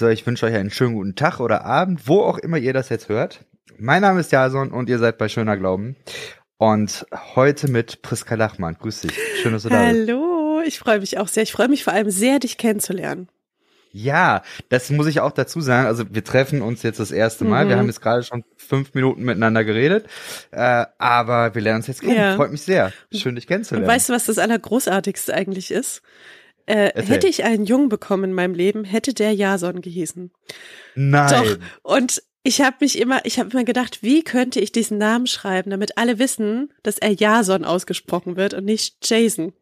So, ich wünsche euch einen schönen guten Tag oder Abend, wo auch immer ihr das jetzt hört. Mein Name ist Jason und ihr seid bei Schöner Glauben. Und heute mit Priska Lachmann. Grüß dich. Schön, dass du da bist. Hallo, ich freue mich auch sehr. Ich freue mich vor allem sehr, dich kennenzulernen. Ja, das muss ich auch dazu sagen. Also wir treffen uns jetzt das erste Mal. Mhm. Wir haben jetzt gerade schon fünf Minuten miteinander geredet, äh, aber wir lernen uns jetzt kennen. Ja. Freut mich sehr. Schön, dich Und kennenzulernen. weißt du, was das Allergroßartigste eigentlich ist? Äh, hätte ich einen Jungen bekommen in meinem Leben, hätte der Jason gehießen. Nein. Doch. Und ich habe mich immer, ich habe immer gedacht, wie könnte ich diesen Namen schreiben, damit alle wissen, dass er Jason ausgesprochen wird und nicht Jason.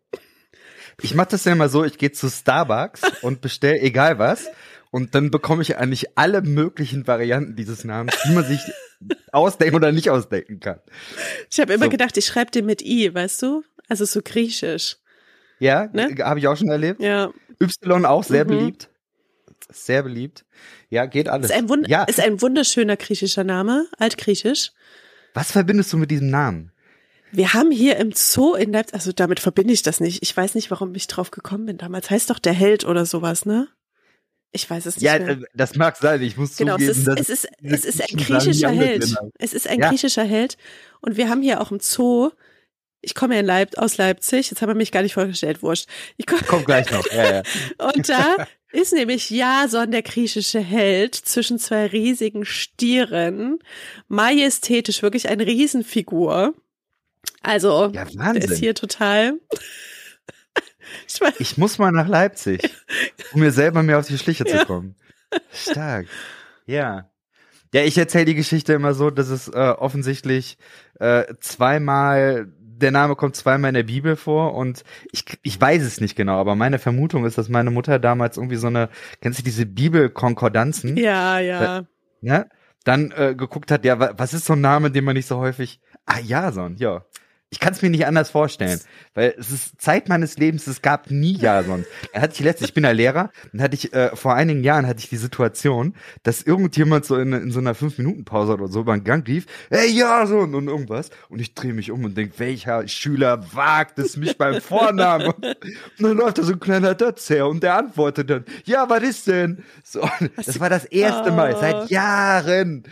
Ich mache das ja immer so, ich gehe zu Starbucks und bestell egal was und dann bekomme ich eigentlich alle möglichen Varianten dieses Namens, die man sich ausdenken oder nicht ausdenken kann. Ich habe immer So. gedacht, ich schreibe den mit I, weißt du? Also so griechisch. Ja, Ne? habe ich auch schon erlebt. Ja. Y auch sehr Mhm. beliebt. Sehr beliebt. Ja, geht alles. Ist ein, Wund ja, ist ein wunderschöner griechischer Name, altgriechisch. was verbindest du mit diesem Namen? Wir haben hier im Zoo in Leipzig, also damit verbinde ich das nicht. Ich weiß nicht, warum ich drauf gekommen bin damals. Heißt doch der Held oder sowas, ne? Ich weiß es nicht Ja, mehr. äh, das mag sein. Ich muss Genau, es zugeben, ist, dass es ist, es ist ein griechischer Held. Es ist ein Ja. griechischer Held. Und wir haben hier auch im Zoo, ich komme ja in Leip aus Leipzig, jetzt haben wir mich gar nicht vorgestellt, wurscht. Ich komm, Kommt gleich noch. Ja, ja. und da ist nämlich Jason, der griechische Held, zwischen zwei riesigen Stieren, majestätisch, wirklich eine Riesenfigur. Also, ja, der ist Wahnsinn. hier total. Ich Ich muss mal nach Leipzig, um mir selber mehr auf die Schliche zu Ja. kommen. Stark. Ja. Ja, ich erzähle die Geschichte immer so, dass es äh, offensichtlich äh, zweimal, der Name kommt zweimal in der Bibel vor und ich, ich weiß es nicht genau, aber meine Vermutung ist, dass meine Mutter damals irgendwie so eine, kennst du diese Bibelkonkordanzen? ja, ja. Ja? Dann äh, geguckt hat, ja, wa- was ist so ein Name, den man nicht so häufig. Ah, Jason, ja. Ich kann es mir nicht anders vorstellen, weil es ist Zeit meines Lebens, es gab nie Jason. Er hatte ich letztens, ich bin ja Lehrer, und hatte ich äh, vor einigen Jahren hatte ich die Situation, dass irgendjemand so in, in so einer fünf Minuten Pause oder so über den Gang lief, hey Jason und irgendwas, und ich drehe mich um und denk, welcher Schüler wagt es mich beim Vornamen? Und dann läuft da so ein kleiner Dotz her und der antwortet dann, ja, was ist denn? So, das war das erste Mal seit Jahren,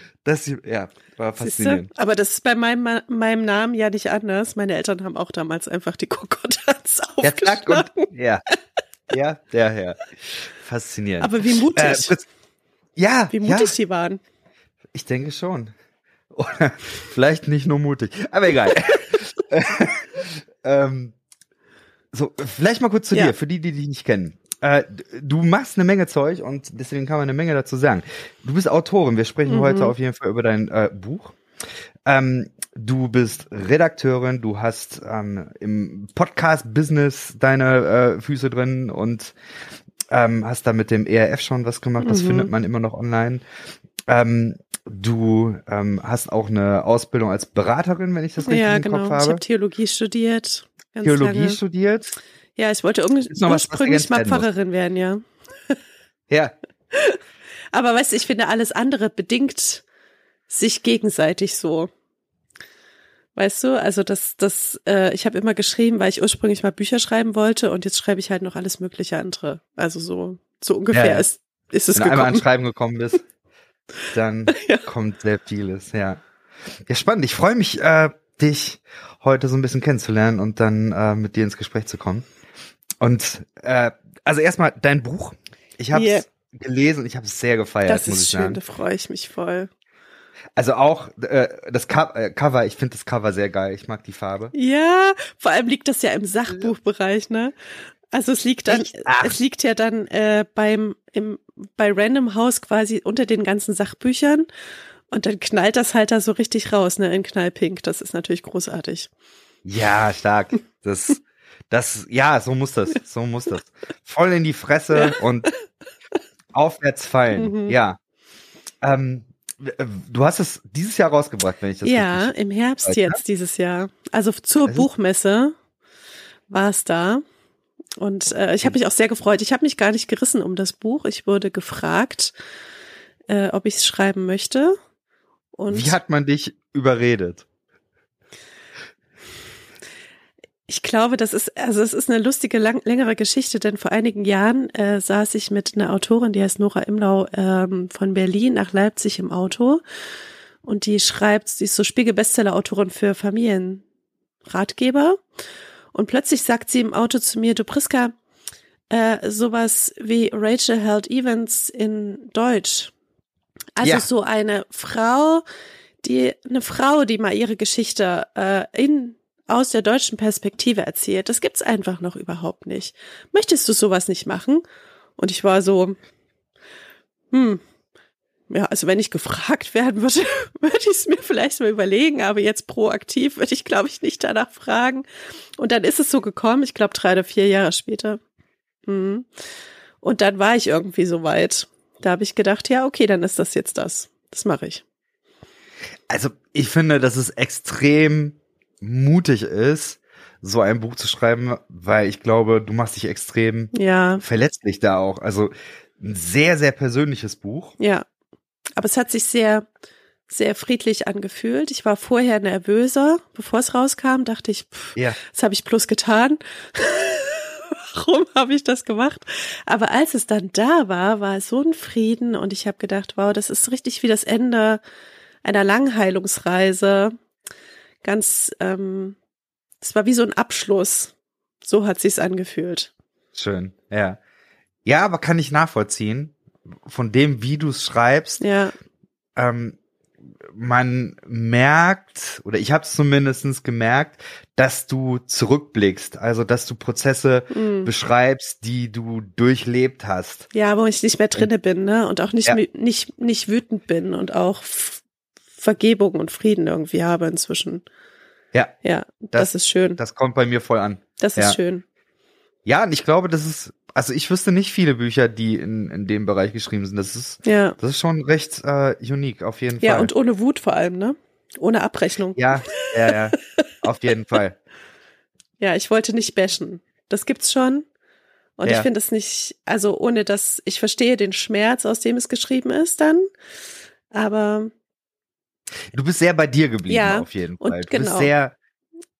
sie, ja, war Siehste? faszinierend. Aber das ist bei meinem, meinem Namen ja nicht anders. Meine Eltern haben auch damals einfach die Konkordanz Ja, zack aufgeschlagen. und, ja, ja, der Herr. Faszinierend. Aber wie mutig, Äh, ja, wie ja, mutig die waren. ich denke schon. Oder vielleicht nicht nur mutig, aber egal. ähm, so, vielleicht mal kurz zu Ja. dir, für die, die dich nicht kennen. Äh, du machst eine Menge Zeug und deswegen kann man eine Menge dazu sagen. Du bist Autorin, wir sprechen Mhm. heute auf jeden Fall über dein äh, Buch. Ähm, du bist Redakteurin, du hast ähm, im Podcast-Business deine äh, Füße drin und ähm, hast da mit dem ERF schon was gemacht, das Mhm. findet man immer noch online. Ähm, du ähm, hast auch eine Ausbildung als Beraterin, wenn ich das richtig Ja, im genau. Kopf Ich habe. habe Theologie studiert. Theologie lange. studiert. Ja, ich wollte ursprünglich mal werden muss. Pfarrerin werden, ja. Ja, Aber weißt du, ich finde, alles andere bedingt sich gegenseitig so. Weißt du, also das, das, äh, ich habe immer geschrieben, weil ich ursprünglich mal Bücher schreiben wollte und jetzt schreibe ich halt noch alles mögliche andere. Also so, so ungefähr Ja, ist, ist es wenn du einmal ans gekommen. Schreiben gekommen bist, dann Ja. kommt sehr vieles, ja. Ja, spannend. Ich freue mich, äh, dich heute so ein bisschen kennenzulernen und dann äh, mit dir ins Gespräch zu kommen. Und äh, also erstmal dein Buch. Ich habe es Yeah. gelesen und ich habe es sehr gefeiert, Das muss ist ich schön, sagen. da freue ich mich voll. Also auch äh, das Co äh, Cover, ich finde das Cover sehr geil. Ich mag die Farbe. Ja, vor allem liegt das ja im Sachbuchbereich, ne? Also es liegt dann, es liegt ja dann äh, beim im bei Random House quasi unter den ganzen Sachbüchern und dann knallt das halt da so richtig raus, ne? In Knallpink. Das ist natürlich großartig. Ja, stark. Das, das, ja, so muss das, so muss das. Voll in die Fresse und aufwärts fallen. Mhm. Ja. Ähm, äh, du hast es dieses Jahr rausgebracht, wenn ich das ja, im Herbst weiß, ne? jetzt dieses Jahr. Also zur ist- Buchmesse war es da. Und äh, ich habe mich auch sehr gefreut. Ich habe mich gar nicht gerissen um das Buch. Ich wurde gefragt, äh, ob ich es schreiben möchte. Und Wie hat man dich überredet? Ich glaube, das ist, also es ist eine lustige, lang, längere Geschichte, denn vor einigen Jahren äh, saß ich mit einer Autorin, die heißt Nora Imlau, ähm, von Berlin nach Leipzig im Auto. Und die schreibt, sie ist so Spiegel-Bestseller-Autorin für Familienratgeber. Und plötzlich sagt sie im Auto zu mir, du Priska, äh, sowas wie Rachel Held Evans in Deutsch. Also Ja. so eine Frau, die, eine Frau, die mal ihre Geschichte äh, in aus der deutschen Perspektive erzählt. Das gibt's einfach noch überhaupt nicht. Möchtest du sowas nicht machen? Und ich war so, hm, ja, also wenn ich gefragt werden würde, würde ich es mir vielleicht mal überlegen, aber jetzt proaktiv würde ich, glaube ich, nicht danach fragen. Und dann ist es so gekommen, ich glaube drei oder vier Jahre später. Mhm. Und dann war ich irgendwie so weit. Da habe ich gedacht, ja, okay, dann ist das jetzt das. Das mache ich. Also ich finde, dass es extrem mutig ist, so ein Buch zu schreiben, weil ich glaube, du machst dich extrem Ja, verletzlich da auch. Also ein sehr, sehr persönliches Buch. Ja, aber es hat sich sehr, sehr friedlich angefühlt. Ich war vorher nervöser, bevor es rauskam, dachte ich, pff, Ja. was habe ich bloß getan? Warum habe ich das gemacht? Aber als es dann da war, war es so ein Frieden und ich habe gedacht, wow, das ist richtig wie das Ende einer Langheilungsreise. Ganz, ähm, es war wie so ein Abschluss. So hat sich's angefühlt. Schön, ja. Ja, aber kann ich nachvollziehen. Von dem, wie du es schreibst, Ja, ähm, man merkt, oder ich habe es zumindestens gemerkt, dass du zurückblickst, also dass du Prozesse mm. beschreibst, die du durchlebt hast. Ja, wo ich nicht mehr drinne bin, ne? Und auch nicht, Ja. nicht, nicht wütend bin und auch Vergebung und Frieden irgendwie habe inzwischen. Ja, Ja, das, ist schön. das kommt bei mir voll an. Das ist ja. schön. Ja, und ich glaube, das ist, also ich wüsste nicht viele Bücher, die in, in dem Bereich geschrieben sind. Das ist, Ja. das ist schon recht äh, unique, auf jeden Ja, Fall. und ohne Wut vor allem, ne? Ohne Abrechnung. ja, ja, ja, auf jeden Fall. Ja, ich wollte nicht bashen. Das gibt's schon. Und Ja. ich finde es nicht, also ohne dass, ich verstehe den Schmerz, aus dem es geschrieben ist dann. Aber Du bist sehr bei dir geblieben, Ja, auf jeden Fall. Du genau. bist sehr,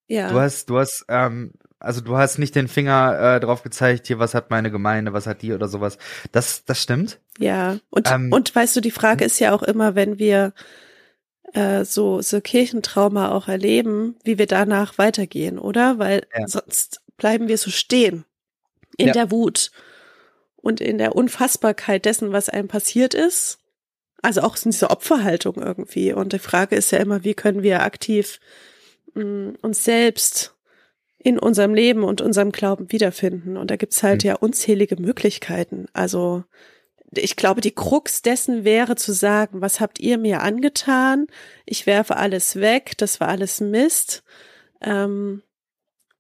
ja. du hast, du hast, ähm, also du hast nicht den Finger äh, drauf gezeigt, hier, was hat meine Gemeinde, was hat die oder sowas. Das, das stimmt. Ja, und, Ähm, und weißt du, die Frage ist ja auch immer, wenn wir äh, so, so Kirchentrauma auch erleben, wie wir danach weitergehen, oder? Weil Ja. sonst bleiben wir so stehen in Ja. der Wut und in der Unfassbarkeit dessen, was einem passiert ist. Also auch in dieser Opferhaltung irgendwie. Und die Frage ist ja immer, wie können wir aktiv mh, uns selbst in unserem Leben und unserem Glauben wiederfinden. Und da gibt's halt Hm. ja unzählige Möglichkeiten. Also ich glaube, die Krux dessen wäre zu sagen, was habt ihr mir angetan? Ich werfe alles weg, das war alles Mist, ähm,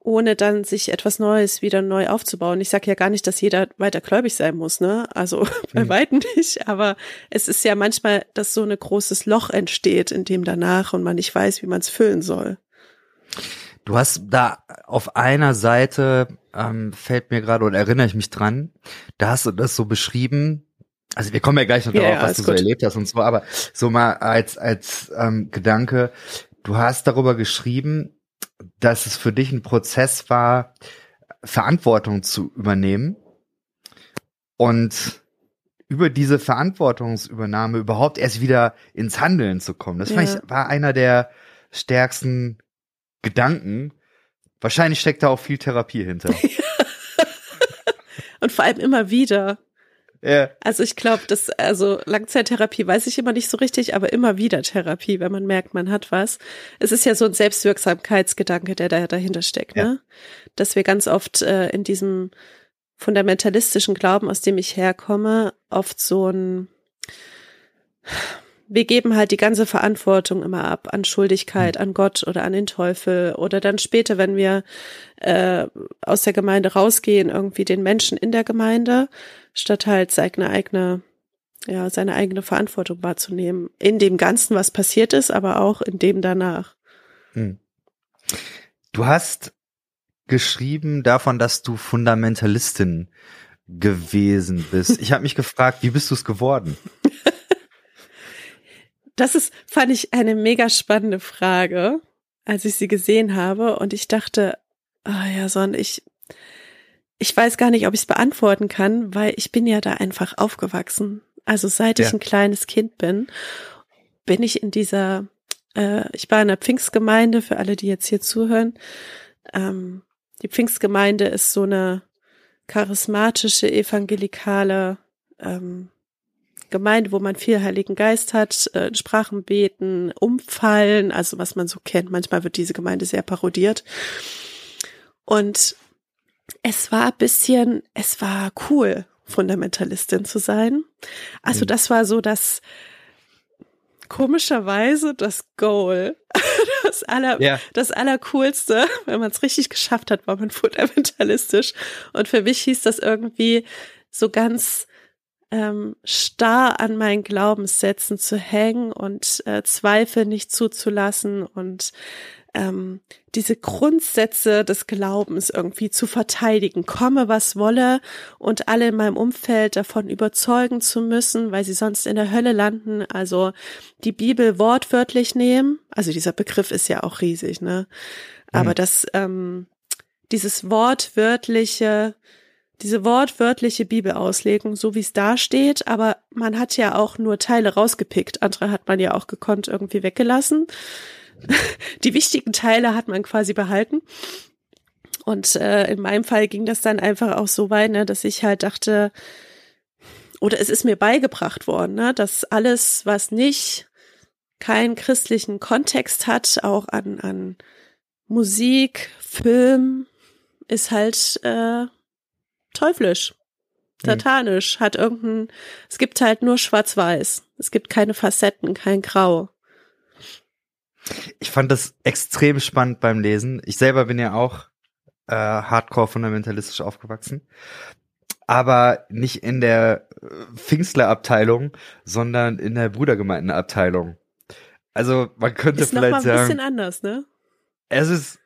ohne dann sich etwas Neues wieder neu aufzubauen. Ich sage ja gar nicht, dass jeder weiter gläubig sein muss, ne? Also bei Mhm. weitem nicht, aber es ist ja manchmal, dass so ein großes Loch entsteht, in dem danach und man nicht weiß, wie man es füllen soll. Du hast da auf einer Seite, ähm, fällt mir gerade oder erinnere ich mich dran, da hast du das so beschrieben. Also wir kommen ja gleich noch darauf, ja, was du so gut. erlebt hast und so, aber so mal als, als ähm, Gedanke, du hast darüber geschrieben, dass es für dich ein Prozess war, Verantwortung zu übernehmen und über diese Verantwortungsübernahme überhaupt erst wieder ins Handeln zu kommen. Das Ja. ich, war einer der stärksten Gedanken. Wahrscheinlich steckt da auch viel Therapie hinter. Und vor allem immer wieder. Ja, Also ich glaube, dass also Langzeittherapie weiß ich immer nicht so richtig, aber immer wieder Therapie, wenn man merkt, man hat was. Es ist ja so ein Selbstwirksamkeitsgedanke, der da dahinter steckt, Ja. ne? Dass wir ganz oft äh, in diesem fundamentalistischen Glauben, aus dem ich herkomme, oft so ein wir geben halt die ganze Verantwortung immer ab an Schuldigkeit, an Gott oder an den Teufel oder dann später, wenn wir äh, aus der Gemeinde rausgehen, irgendwie den Menschen in der Gemeinde, statt halt seine eigene, ja, seine eigene Verantwortung wahrzunehmen. In dem Ganzen, was passiert ist, aber auch in dem danach. Hm. Du hast geschrieben davon, dass du Fundamentalistin gewesen bist. Ich habe mich gefragt, wie bist du es geworden? Das ist, fand ich eine mega spannende Frage, als ich sie gesehen habe. Und ich dachte, Ah ja, Son, ich, ich weiß gar nicht, ob ich es beantworten kann, weil ich bin ja da einfach aufgewachsen. Also seit Ja. ich ein kleines Kind bin, bin ich in dieser, äh, ich war in der Pfingstgemeinde, für alle, die jetzt hier zuhören. Ähm, die Pfingstgemeinde ist so eine charismatische, evangelikale ähm, Gemeinde, wo man viel Heiligen Geist hat, äh, Sprachen beten, umfallen, also was man so kennt. Manchmal wird diese Gemeinde sehr parodiert. Und es war ein bisschen, es war cool, Fundamentalistin zu sein. Also Mhm. das war so das komischerweise das Goal. Das aller, Ja. das Allercoolste, wenn man es richtig geschafft hat, war man fundamentalistisch. Und für mich hieß das irgendwie so ganz ähm, starr an meinen Glaubenssätzen zu hängen und äh, Zweifel nicht zuzulassen und ähm, diese Grundsätze des Glaubens irgendwie zu verteidigen, komme was wolle und alle in meinem Umfeld davon überzeugen zu müssen, weil sie sonst in der Hölle landen. Also die Bibel wortwörtlich nehmen. Also dieser Begriff ist ja auch riesig, ne? Aber Mhm. das, ähm, dieses wortwörtliche, diese wortwörtliche Bibelauslegung, so wie es da steht, aber man hat ja auch nur Teile rausgepickt. Andere hat man ja auch gekonnt irgendwie weggelassen. Die wichtigen Teile hat man quasi behalten. Und äh, in meinem Fall ging das dann einfach auch so weit, ne, dass ich halt dachte, oder es ist mir beigebracht worden, ne, dass alles, was nicht keinen christlichen Kontext hat, auch an, an Musik, Film, ist halt äh, teuflisch, satanisch, hat irgendein, es gibt halt nur schwarz-weiß. Es gibt keine Facetten, kein Grau. Ich fand das extrem spannend beim Lesen. Ich selber bin ja auch äh, hardcore fundamentalistisch aufgewachsen. Aber nicht in der äh, Pfingstler-Abteilung, sondern in der Brudergemeindenabteilung. Also man könnte Ist noch mal ein vielleicht bisschen sagen, anders, ne? es ist,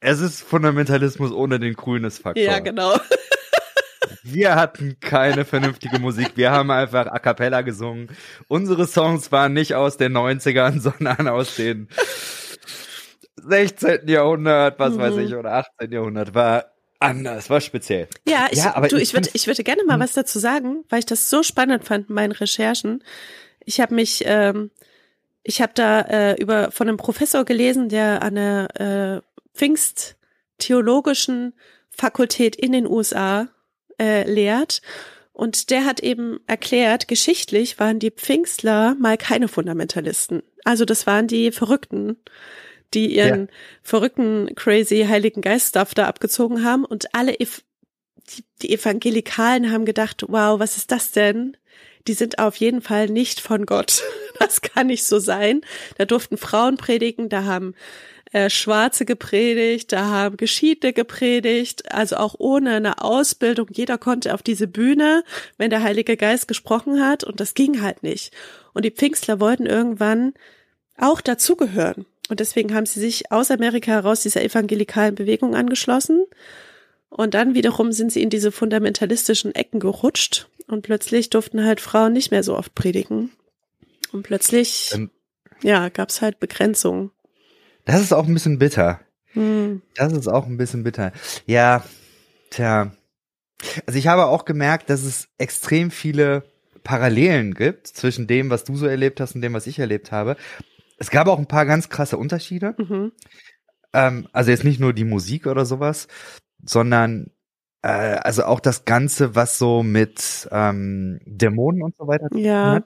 es ist Fundamentalismus ohne den Grünes-Faktor. Ja, genau. Wir hatten keine vernünftige Musik. Wir haben einfach a cappella gesungen. Unsere Songs waren nicht aus den 90ern, sondern aus den 16. Jahrhundert, was Mhm. weiß ich, oder 18. Jahrhundert. War anders, war speziell. Ja, ich, Ja, aber du, ich ich würde, find's- ich würde gerne mal Hm. was dazu sagen, weil ich das so spannend fand in meinen Recherchen. Ich habe mich, ähm, ich habe da äh, über von einem Professor gelesen, der an der äh, Pfingst-theologischen Fakultät in den USA äh, lehrt. Und der hat eben erklärt, geschichtlich waren die Pfingstler mal keine Fundamentalisten. Also das waren die Verrückten, die ihren verrückten, crazy Heiligen Geist-Stuff da abgezogen haben und alle Ev die, die Evangelikalen haben gedacht, wow, was ist das denn? Die sind auf jeden Fall nicht von Gott. Das kann nicht so sein. Da durften Frauen predigen, da haben äh, Schwarze gepredigt, da haben Geschiedene gepredigt, also auch ohne eine Ausbildung. Jeder konnte auf diese Bühne, wenn der Heilige Geist gesprochen hat und das ging halt nicht. Und die Pfingstler wollten irgendwann auch dazugehören. Und deswegen haben sie sich aus Amerika heraus dieser evangelikalen Bewegung angeschlossen. Und dann wiederum sind sie in diese fundamentalistischen Ecken gerutscht. Und plötzlich durften halt Frauen nicht mehr so oft predigen. Und plötzlich, Ähm. ja, gab's halt Begrenzungen. Das ist auch ein bisschen bitter. Hm. Das ist auch ein bisschen bitter. Ja, tja. Also ich habe auch gemerkt, dass es extrem viele Parallelen gibt zwischen dem, was du so erlebt hast und dem, was ich erlebt habe. Es gab auch ein paar ganz krasse Unterschiede. Mhm. Ähm, also jetzt nicht nur die Musik oder sowas, sondern äh, also auch das Ganze, was so mit ähm, Dämonen und so weiter. zu tun Ja. hat.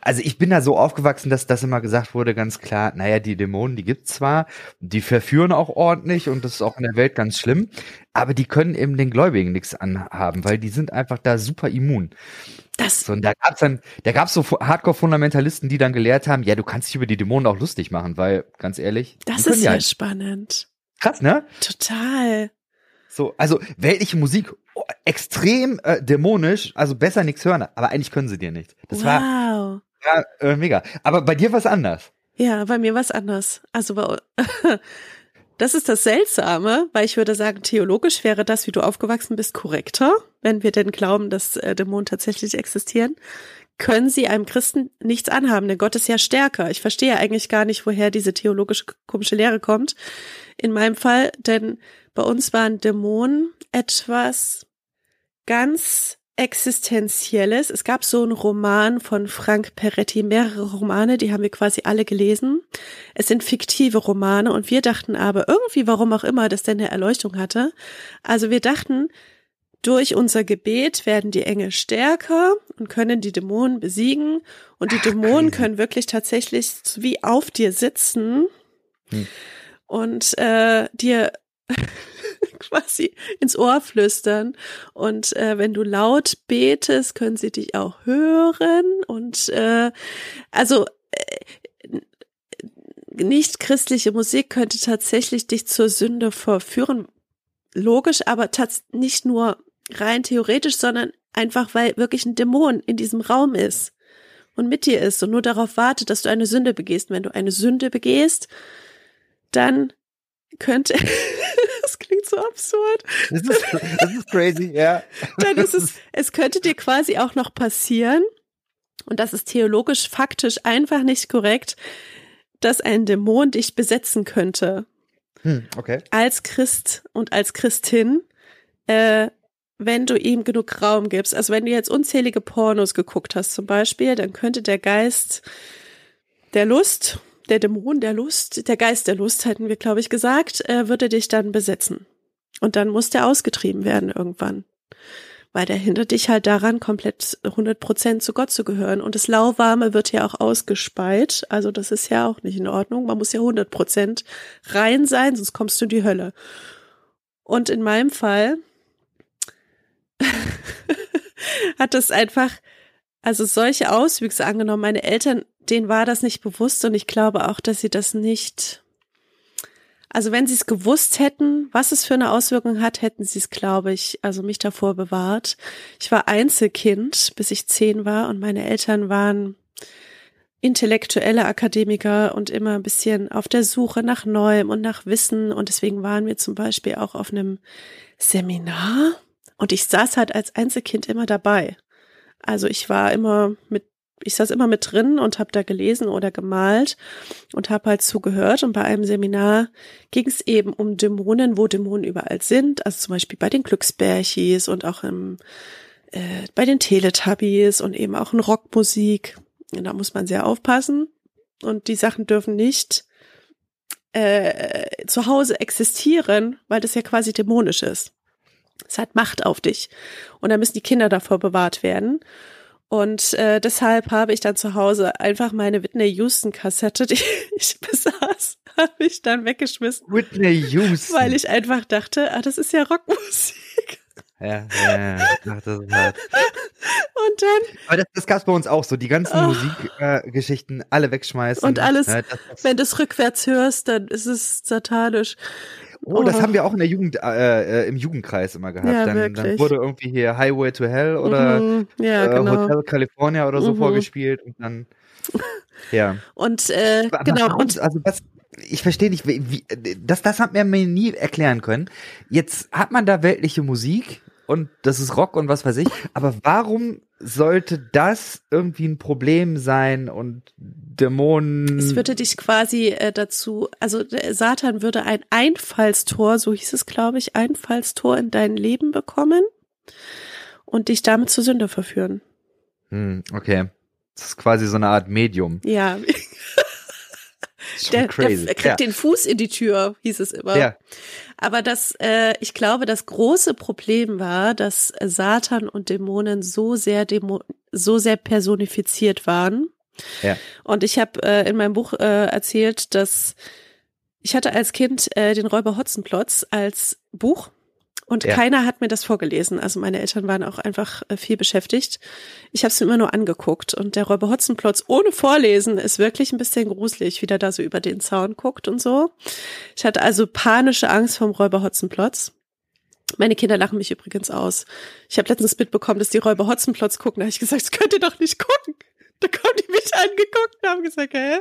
Also ich bin da so aufgewachsen, dass das immer gesagt wurde, ganz klar, naja, die Dämonen, die gibt's zwar, die verführen auch ordentlich und das ist auch in der Welt ganz schlimm, aber die können eben den Gläubigen nichts anhaben, weil die sind einfach da super immun. Das, So, und da gab's dann, da gab's so Hardcore-Fundamentalisten, die dann gelehrt haben, ja, du kannst dich über die Dämonen auch lustig machen, weil, ganz ehrlich, das ist ja halt. spannend. krass, ne? Total. So, also weltliche Musik, extrem äh, dämonisch, also besser nichts hören, aber eigentlich können sie dir nicht. Das war, wow. war äh, mega. Aber bei dir war es anders. Ja, bei mir was anders. Also bei, das ist das Seltsame, weil ich würde sagen, theologisch wäre das, wie du aufgewachsen bist, korrekter, wenn wir denn glauben, dass äh, Dämonen tatsächlich existieren. Können sie einem Christen nichts anhaben, denn Gott ist ja stärker. Ich verstehe eigentlich gar nicht, woher diese theologische komische Lehre kommt. In meinem Fall, denn bei uns waren Dämonen etwas ganz Existenzielles. Es gab so einen Roman von Frank Peretti, mehrere Romane, die haben wir quasi alle gelesen. Es sind fiktive Romane und wir dachten aber irgendwie, warum auch immer, dass der eine Erleuchtung hatte. Also wir dachten, durch unser Gebet werden die Engel stärker und können die Dämonen besiegen. Und die Dämonen können wirklich tatsächlich wie auf dir sitzen hm. und äh, dir quasi ins Ohr flüstern. Und äh, wenn du laut betest, können sie dich auch hören. Und äh, also äh, nicht christliche Musik könnte tatsächlich dich zur Sünde verführen. Logisch, aber nicht nur rein theoretisch, sondern einfach, weil wirklich ein Dämon in diesem Raum ist und mit dir ist und nur darauf wartet, dass du eine Sünde begehst. Wenn du eine Sünde begehst, dann könnte, das klingt so absurd. Das ist, das ist crazy, ja. Dann ist es, es könnte dir quasi auch noch passieren, und das ist theologisch faktisch einfach nicht korrekt, dass ein Dämon dich besetzen könnte. Hm, okay. Als Christ und als Christin, äh, wenn du ihm genug Raum gibst. Also wenn du jetzt unzählige Pornos geguckt hast zum Beispiel, dann könnte der Geist der Lust der Dämon der Lust, der Geist der Lust, hätten wir, glaube ich, gesagt, äh, würde dich dann besetzen. Und dann muss der ausgetrieben werden irgendwann. Weil der hindert dich halt daran, komplett 100 Prozent zu Gott zu gehören. Und das Lauwarme wird ja auch ausgespeit. Also das ist ja auch nicht in Ordnung. Man muss ja 100 Prozent rein sein, sonst kommst du in die Hölle. Und in meinem Fall hat das einfach, also solche Auswüchse angenommen. Meine Eltern denen war das nicht bewusst und ich glaube auch, dass sie das nicht. Also wenn sie es gewusst hätten, was es für eine Auswirkung hat, hätten sie es, glaube ich, also mich davor bewahrt. Ich war Einzelkind, bis ich zehn war und meine Eltern waren intellektuelle Akademiker und immer ein bisschen auf der Suche nach Neuem und nach Wissen und deswegen waren wir zum Beispiel auch auf einem Seminar und ich saß halt als Einzelkind immer dabei. Also ich war immer mit ich saß immer mit drin und habe da gelesen oder gemalt und habe halt zugehört. Und bei einem Seminar ging es eben um Dämonen, wo Dämonen überall sind. Also zum Beispiel bei den Glücksbärchis und auch im, äh, bei den Teletubbies und eben auch in Rockmusik. Und da muss man sehr aufpassen. Und die Sachen dürfen nicht äh, zu Hause existieren, weil das ja quasi dämonisch ist. Es hat Macht auf dich. Und da müssen die Kinder davor bewahrt werden. Und äh, deshalb habe ich dann zu Hause einfach meine Whitney Houston Kassette, die ich besaß, habe ich dann weggeschmissen. Whitney Houston. Weil ich einfach dachte, ah, das ist ja Rockmusik. Ja, ja, ja. Ach, das ist hart. Und dann. Aber das, das gab's bei uns auch so, die ganzen oh. Musikgeschichten äh, alle wegschmeißen. Und alles, ja, das, das, wenn du es rückwärts hörst, dann ist es satanisch. Oh, das haben wir auch in der Jugend, äh, äh, im Jugendkreis immer gehabt. Ja, dann, dann, wurde irgendwie hier Highway to Hell oder mhm, ja, äh, genau. Hotel California oder so mhm. vorgespielt und dann, ja. Und, äh, genau. Und, also das, ich verstehe nicht, wie, das, das hat man mir nie erklären können. Jetzt hat man da weltliche Musik und das ist Rock und was weiß ich. Aber warum sollte das irgendwie ein Problem sein und Dämonen? Es würde dich quasi äh, dazu, also Satan würde ein Einfallstor, so hieß es, glaube ich, Einfallstor in dein Leben bekommen und dich damit zur Sünde verführen. Hm, okay. Das ist quasi so eine Art Medium. Ja. Der, der, kriegt ja. den Fuß in die Tür, hieß es immer. Ja. Aber das, äh, ich glaube, das große Problem war, dass Satan und Dämonen so sehr Dämo so sehr personifiziert waren. Ja. Und ich habe äh, in meinem Buch äh, erzählt, dass ich hatte als Kind äh, den Räuber Hotzenplotz als Buch und ja. keiner hat mir das vorgelesen. Also meine Eltern waren auch einfach äh, viel beschäftigt. Ich habe es mir immer nur angeguckt. Und der Räuber Hotzenplotz ohne Vorlesen ist wirklich ein bisschen gruselig, wie der da so über den Zaun guckt und so. Ich hatte also panische Angst vom Räuber Hotzenplotz. Meine Kinder lachen mich übrigens aus. Ich habe letztens mitbekommen, dass die Räuber Hotzenplotz gucken. Da habe ich gesagt, das könnt ihr doch nicht gucken. Da haben die mich angeguckt und haben gesagt, hä?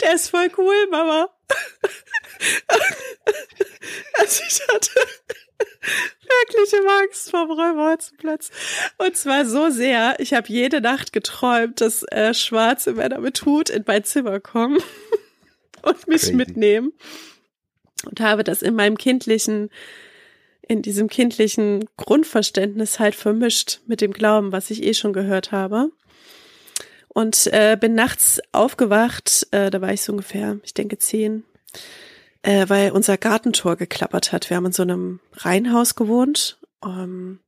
Der ist voll cool, Mama. also ich hatte wirklich immer Angst vor Räuberhotzenplatz. Und zwar so sehr, ich habe jede Nacht geträumt, dass äh, schwarze Männer mit Hut in mein Zimmer kommen und mich Crazy. mitnehmen. Und habe das in meinem kindlichen, in diesem kindlichen Grundverständnis halt vermischt mit dem Glauben, was ich eh schon gehört habe. Und äh, bin nachts aufgewacht, äh, da war ich so ungefähr, ich denke zehn, äh, weil unser Gartentor geklappert hat. Wir haben in so einem Reihenhaus gewohnt. Ähm,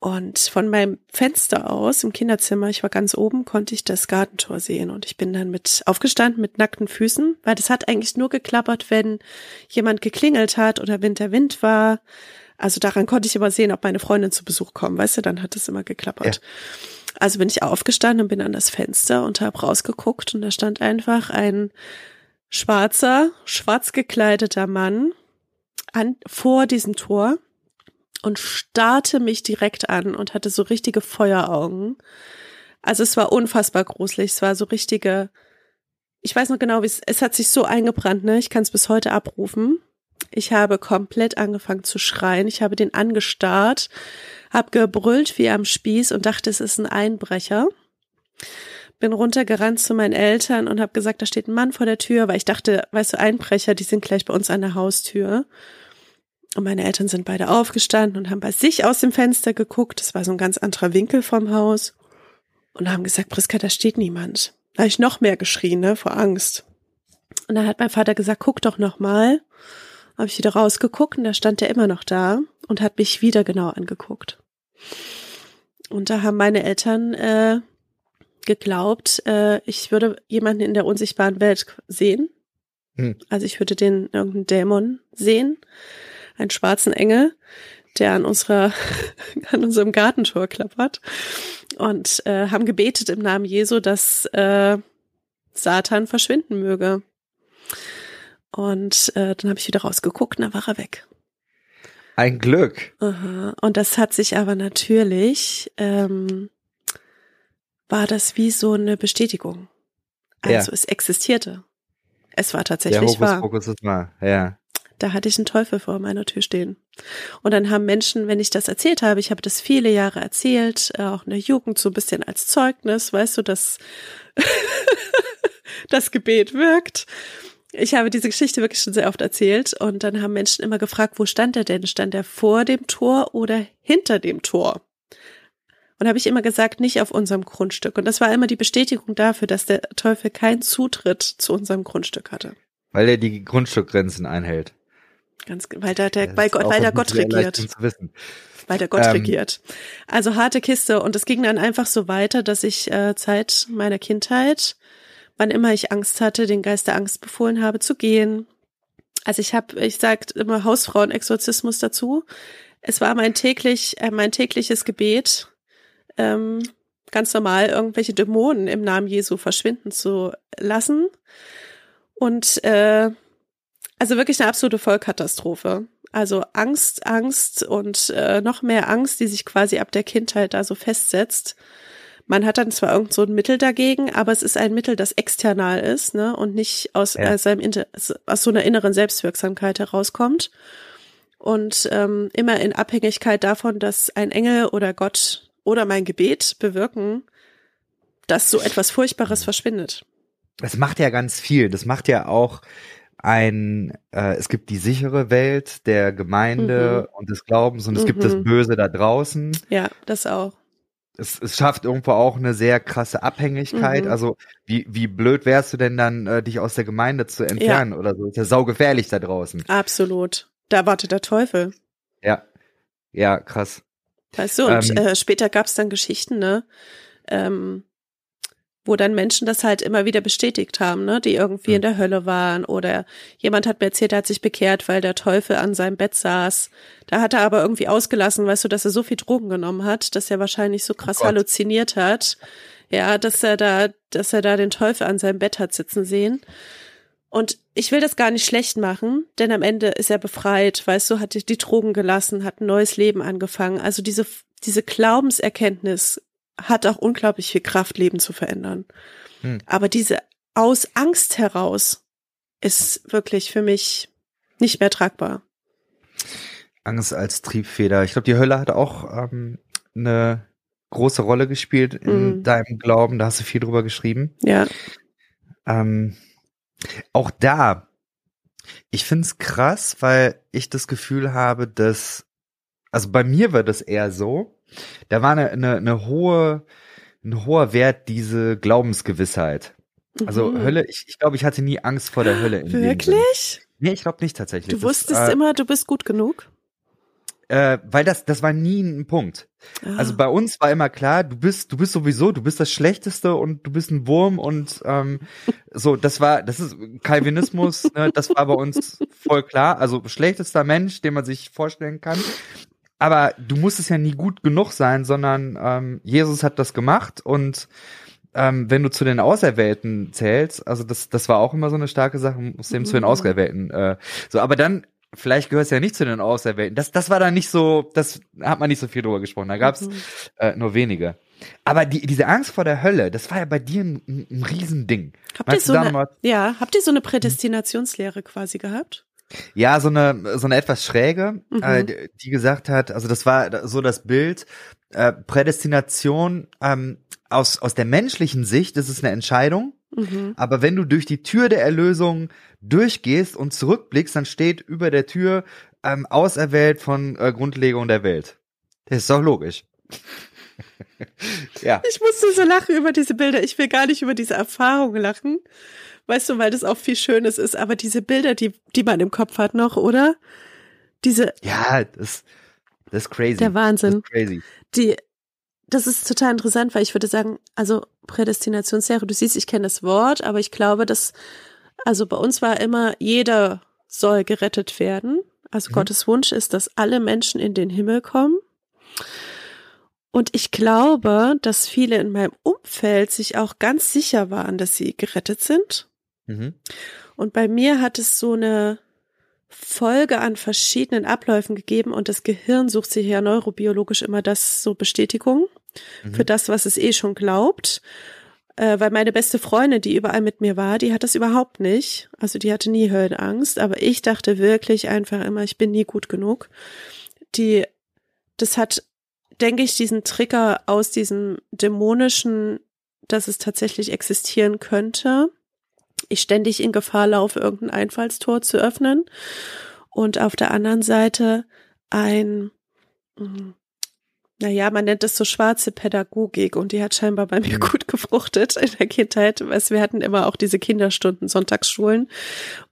und von meinem Fenster aus im Kinderzimmer, ich war ganz oben, konnte ich das Gartentor sehen. Und ich bin dann mit aufgestanden mit nackten Füßen, weil das hat eigentlich nur geklappert, wenn jemand geklingelt hat oder wenn der Wind war. Also daran konnte ich immer sehen, ob meine Freundin zu Besuch kommt. Weißt du, dann hat es immer geklappert. Ja. Also bin ich aufgestanden und bin an das Fenster und habe rausgeguckt und da stand einfach ein schwarzer, schwarz gekleideter Mann an, vor diesem Tor und starrte mich direkt an und hatte so richtige Feueraugen. Also es war unfassbar gruselig. Es war so richtige, ich weiß noch genau, wie es, es hat sich so eingebrannt, ne? Ich kann es bis heute abrufen. Ich habe komplett angefangen zu schreien. Ich habe den angestarrt, habe gebrüllt wie am Spieß und dachte, es ist ein Einbrecher. Bin runtergerannt zu meinen Eltern und habe gesagt, da steht ein Mann vor der Tür, weil ich dachte, weißt du, Einbrecher, die sind gleich bei uns an der Haustür. Und meine Eltern sind beide aufgestanden und haben bei sich aus dem Fenster geguckt. Das war so ein ganz anderer Winkel vom Haus. Und haben gesagt, Priska, da steht niemand. Da habe ich noch mehr geschrien, ne, vor Angst. Und dann hat mein Vater gesagt, guck doch noch mal. Habe ich wieder rausgeguckt und da stand er immer noch da und hat mich wieder genau angeguckt. Und da haben meine Eltern äh, geglaubt, äh, ich würde jemanden in der unsichtbaren Welt sehen. Hm. Also ich würde den irgendeinen Dämon sehen, einen schwarzen Engel, der an unserer an unserem Gartentor klappert und äh, haben gebetet im Namen Jesu, dass äh, Satan verschwinden möge. Und äh, dann habe ich wieder rausgeguckt dann war er weg. Ein Glück. Aha. Und das hat sich aber natürlich, ähm, war das wie so eine Bestätigung. Also Ja. es existierte. Es war Der tatsächlich Hokus wahr. Pokus ist wahr. Ja. Da hatte ich einen Teufel vor meiner Tür stehen. Und dann haben Menschen, wenn ich das erzählt habe, ich habe das viele Jahre erzählt, äh, auch in der Jugend so ein bisschen als Zeugnis, weißt du, dass das Gebet wirkt. Ich habe diese Geschichte wirklich schon sehr oft erzählt und dann haben Menschen immer gefragt, wo stand er denn? Stand er vor dem Tor oder hinter dem Tor? Und habe ich immer gesagt, nicht auf unserem Grundstück. Und das war immer die Bestätigung dafür, dass der Teufel keinen Zutritt zu unserem Grundstück hatte. Weil er die Grundstückgrenzen einhält. Ganz, weil da der, weil Gott, weil da Gott regiert. Weil der Gott Ähm, regiert. Also harte Kiste. Und es ging dann einfach so weiter, dass ich äh, Zeit meiner Kindheit, wann immer ich Angst hatte, den Geist der Angst befohlen habe zu gehen. Also ich habe, ich sag immer Hausfrauenexorzismus dazu. Es war mein täglich, äh, mein tägliches Gebet, ähm, ganz normal irgendwelche Dämonen im Namen Jesu verschwinden zu lassen. Und äh, also wirklich eine absolute Vollkatastrophe. Also Angst, Angst und äh, noch mehr Angst, die sich quasi ab der Kindheit da so festsetzt. Man hat dann zwar irgend so ein Mittel dagegen, aber es ist ein Mittel, das external ist, ne, und nicht aus, Ja. aus seinem Inter aus so einer inneren Selbstwirksamkeit herauskommt. Und ähm, immer in Abhängigkeit davon, dass ein Engel oder Gott oder mein Gebet bewirken, dass so etwas Furchtbares verschwindet. Das macht ja ganz viel. Das macht ja auch ein, äh, es gibt die sichere Welt der Gemeinde und des Glaubens und es gibt das Mhm. Böse da draußen. Ja, das auch. Es, es schafft irgendwo auch eine sehr krasse Abhängigkeit. Mhm. Also wie, wie blöd wärst du denn dann, äh, dich aus der Gemeinde zu entfernen oder so? Ist ja saugefährlich da draußen. Absolut. Da wartet der Teufel. Ja. Ja, krass. Weißt du, und Ähm, äh, später gab es dann Geschichten, ne? Ähm, wo dann Menschen das halt immer wieder bestätigt haben, ne? Die irgendwie Hm. in der Hölle waren oder jemand hat mir erzählt, er hat sich bekehrt, weil der Teufel an seinem Bett saß. Da hat er aber irgendwie ausgelassen, weißt du, dass er so viel Drogen genommen hat, dass er wahrscheinlich so krass Gott. halluziniert hat. Ja, dass er da, dass er da den Teufel an seinem Bett hat sitzen sehen. Und ich will das gar nicht schlecht machen, denn am Ende ist er befreit, weißt du, hat die, die Drogen gelassen, hat ein neues Leben angefangen. Also diese, diese Glaubenserkenntnis hat auch unglaublich viel Kraft, Leben zu verändern. Hm. Aber diese aus Angst heraus ist wirklich für mich nicht mehr tragbar. Angst als Triebfeder. Ich glaube, die Hölle hat auch ähm, eine große Rolle gespielt in Mhm. deinem Glauben. Da hast du viel drüber geschrieben. Ja. Ähm, auch da, ich find's krass, weil ich das Gefühl habe, dass, also bei mir war das eher so, da war eine, eine, eine hohe, ein hoher Wert diese Glaubensgewissheit. Also Mhm. Hölle, ich, ich glaube, ich hatte nie Angst vor der Hölle. Wirklich? Nee, ich glaube nicht tatsächlich. Du Das, wusstest äh, immer, du bist gut genug? Äh, weil das, das war nie ein Punkt. Also Ah. bei uns war immer klar, du bist, du bist sowieso, du bist das Schlechteste und du bist ein Wurm und ähm, so, das war, das ist Calvinismus, ne, das war bei uns voll klar. Also schlechtester Mensch, den man sich vorstellen kann. Aber du musstest ja nie gut genug sein, sondern ähm, Jesus hat das gemacht und ähm, wenn du zu den Auserwählten zählst, also das, das war auch immer so eine starke Sache, musst eben zu den Mhm. Auserwählten. Äh, so, aber dann, vielleicht gehörst du ja nicht zu den Auserwählten. Das, das war dann nicht so, das hat man nicht so viel drüber gesprochen. Da gab's Mhm. äh, nur wenige. Aber die, diese Angst vor der Hölle, das war ja bei dir ein, ein, ein Riesending. Habt ihr Magst so da eine, ja, habt ihr so eine Prädestinationslehre quasi gehabt? Ja, so eine, so eine etwas schräge, Mhm. äh, die- gesagt hat, also das war so das Bild, äh, Prädestination ähm, aus, aus der menschlichen Sicht ist es eine Entscheidung, Mhm. aber wenn du durch die Tür der Erlösung durchgehst und zurückblickst, dann steht über der Tür ähm, auserwählt von äh, Grundlegung der Welt. Das ist doch logisch. ja. Ich musste so lachen über diese Bilder. Ich will gar nicht über diese Erfahrung lachen. Weißt du, weil das auch viel Schönes ist. Aber diese Bilder, die, die man im Kopf hat noch, oder? Diese, Ja, das, das ist crazy. der Wahnsinn. Das ist crazy. Die, das ist total interessant, weil ich würde sagen, also Prädestinationslehre, du siehst, ich kenne das Wort, aber ich glaube, dass, also bei uns war immer, jeder soll gerettet werden. Also Mhm. Gottes Wunsch ist, dass alle Menschen in den Himmel kommen. Und ich glaube, dass viele in meinem Umfeld sich auch ganz sicher waren, dass sie gerettet sind. Mhm. Und bei mir hat es so eine Folge an verschiedenen Abläufen gegeben und das Gehirn sucht sich ja neurobiologisch immer das so Bestätigung Mhm. für das, was es eh schon glaubt. Äh, weil meine beste Freundin, die überall mit mir war, die hat das überhaupt nicht. Also die hatte nie Höllenangst, aber ich dachte wirklich einfach immer, ich bin nie gut genug. Die, das hat, denke ich, diesen Trigger aus diesem dämonischen, dass es tatsächlich existieren könnte. Ich ständig in Gefahr laufe, irgendein Einfallstor zu öffnen. Und auf der anderen Seite ein, mm, naja, man nennt das so schwarze Pädagogik und die hat scheinbar bei mir Mhm. gut gefruchtet in der Kindheit. Weißt, wir hatten immer auch diese Kinderstunden, Sonntagsschulen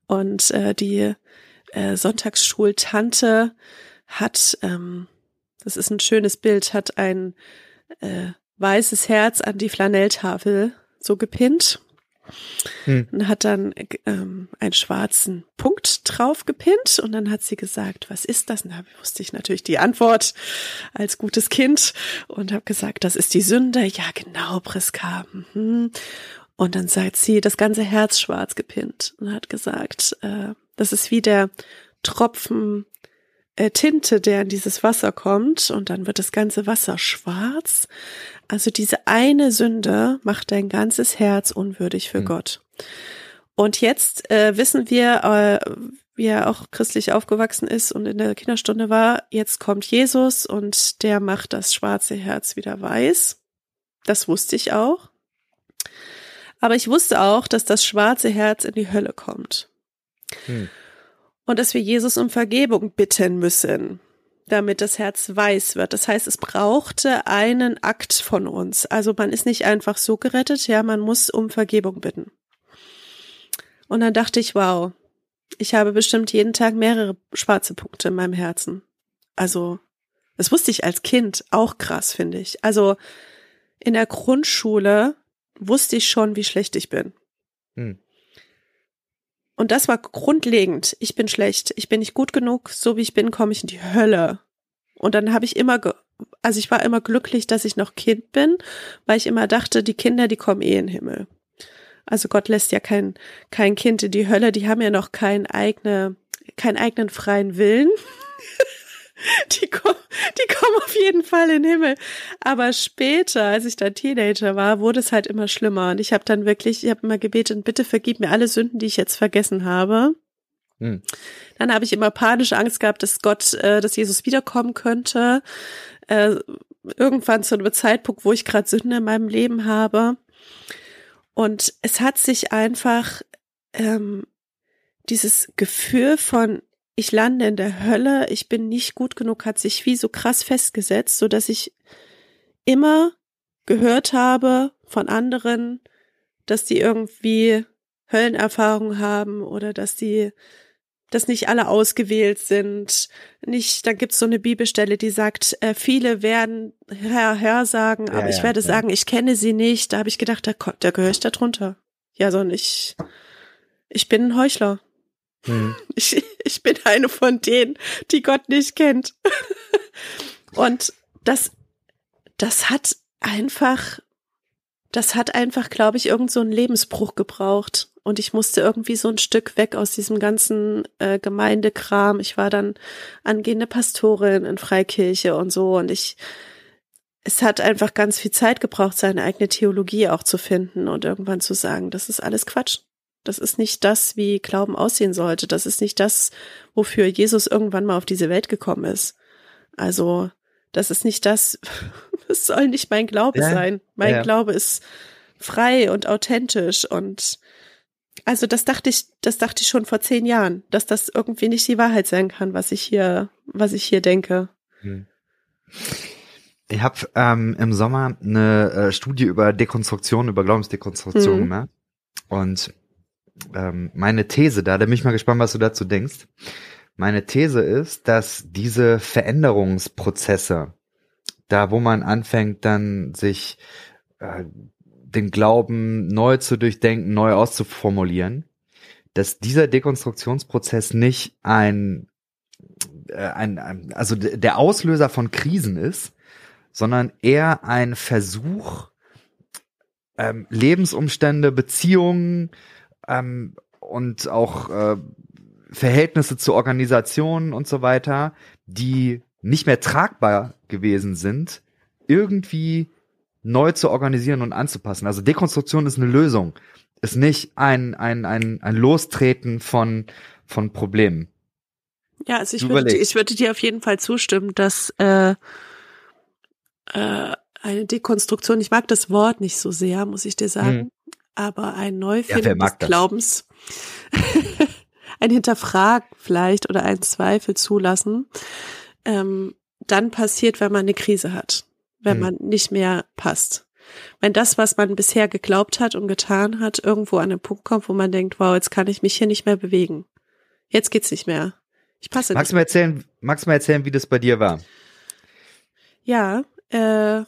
und äh, die äh, Sonntagsschultante hat, ähm, das ist ein schönes Bild, hat ein äh, weißes Herz an die Flanelltafel so gepinnt Hm. und hat dann ähm, einen schwarzen Punkt drauf gepinnt und dann hat sie gesagt, was ist das? Und da wusste ich natürlich die Antwort als gutes Kind und habe gesagt, das ist die Sünde. Ja, genau, Priska. Mhm. Und dann sagt sie, das ganze Herz schwarz gepinnt und hat gesagt, äh, das ist wie der Tropfen äh, Tinte, der in dieses Wasser kommt und dann wird das ganze Wasser schwarz. Also diese eine Sünde macht dein ganzes Herz unwürdig für Hm. Gott. Und jetzt äh, wissen wir, äh, wie er auch christlich aufgewachsen ist und in der Kinderstunde war, jetzt kommt Jesus und der macht das schwarze Herz wieder weiß. Das wusste ich auch. Aber ich wusste auch, dass das schwarze Herz in die Hölle kommt. Hm. Und dass wir Jesus um Vergebung bitten müssen, damit das Herz weiß wird. Das heißt, es brauchte einen Akt von uns. Also man ist nicht einfach so gerettet, ja, man muss um Vergebung bitten. Und dann dachte ich, wow, ich habe bestimmt jeden Tag mehrere schwarze Punkte in meinem Herzen. Also, das wusste ich als Kind auch krass, finde ich. Also, in der Grundschule wusste ich schon, wie schlecht ich bin. Hm. Und das war grundlegend. Ich bin schlecht. Ich bin nicht gut genug. So wie ich bin, komme ich in die Hölle. Und dann habe ich immer, ge also ich war immer glücklich, dass ich noch Kind bin, weil ich immer dachte, die Kinder, die kommen eh in den Himmel. Also Gott lässt ja kein, kein Kind in die Hölle. Die haben ja noch keinen eigene, keinen eigenen freien Willen. Die kommen, die kommen auf jeden Fall in den Himmel. Aber später, als ich dann Teenager war, wurde es halt immer schlimmer. Und ich habe dann wirklich, ich habe immer gebetet, bitte vergib mir alle Sünden, die ich jetzt vergessen habe. Hm. Dann habe ich immer panische Angst gehabt, dass Gott, äh, dass Jesus wiederkommen könnte. Äh, irgendwann zu einem Zeitpunkt, wo ich gerade Sünde in meinem Leben habe. Und es hat sich einfach ähm, dieses Gefühl von ich lande in der Hölle, ich bin nicht gut genug, hat sich wie so krass festgesetzt, so dass ich immer gehört habe von anderen, dass die irgendwie Höllenerfahrung haben oder dass die dass nicht alle ausgewählt sind. Nicht, da gibt's so eine Bibelstelle, die sagt, äh, viele werden Herr, Herr sagen, aber ja, ich werde ja. sagen, ich kenne sie nicht. Da habe ich gedacht, da, da gehöre ich da drunter. Ja, sondern ich, ich bin ein Heuchler. Hm. Ich, ich bin eine von denen, die Gott nicht kennt. Und das, das hat einfach, das hat einfach, glaube ich, irgend so einen Lebensbruch gebraucht. Und ich musste irgendwie so ein Stück weg aus diesem ganzen äh, Gemeindekram. Ich war dann angehende Pastorin in Freikirche und so. Und ich, es hat einfach ganz viel Zeit gebraucht, seine eigene Theologie auch zu finden und irgendwann zu sagen, das ist alles Quatsch. Das ist nicht das, wie Glauben aussehen sollte. Das ist nicht das, wofür Jesus irgendwann mal auf diese Welt gekommen ist. Also, das ist nicht das, es soll nicht mein Glaube ja. sein. Mein ja. Glaube ist frei und authentisch und also das dachte ich, das dachte ich schon vor zehn Jahren, dass das irgendwie nicht die Wahrheit sein kann, was ich hier, was ich hier denke. Hm. Ich habe ähm, im Sommer eine äh, Studie über Dekonstruktion, über Glaubensdekonstruktion hm. gemacht. Und ähm, meine These da, da bin ich mal gespannt, was du dazu denkst. Meine These ist, dass diese Veränderungsprozesse, da wo man anfängt, dann sich äh, den Glauben neu zu durchdenken, neu auszuformulieren, dass dieser Dekonstruktionsprozess nicht ein, äh, ein, ein also der Auslöser von Krisen ist, sondern eher ein Versuch, ähm, Lebensumstände, Beziehungen ähm, und auch äh, Verhältnisse zu Organisationen und so weiter, die nicht mehr tragbar gewesen sind, irgendwie neu zu organisieren und anzupassen. Also Dekonstruktion ist eine Lösung, ist nicht ein, ein, ein, ein Lostreten von, von Problemen. Ja, also ich würde, ich würde dir auf jeden Fall zustimmen, dass äh, äh, eine Dekonstruktion, ich mag das Wort nicht so sehr, muss ich dir sagen, hm. Aber ein Neufinden ja, des Glaubens, ein Hinterfragen vielleicht oder ein Zweifel zulassen, ähm, dann passiert, wenn man eine Krise hat wenn hm. man nicht mehr passt. Wenn das, was man bisher geglaubt hat und getan hat, irgendwo an den Punkt kommt, wo man denkt, wow, jetzt kann ich mich hier nicht mehr bewegen. Jetzt geht's nicht mehr. Ich passe magst nicht. Du mal erzählen, magst du mal erzählen, wie das bei dir war? Ja, äh,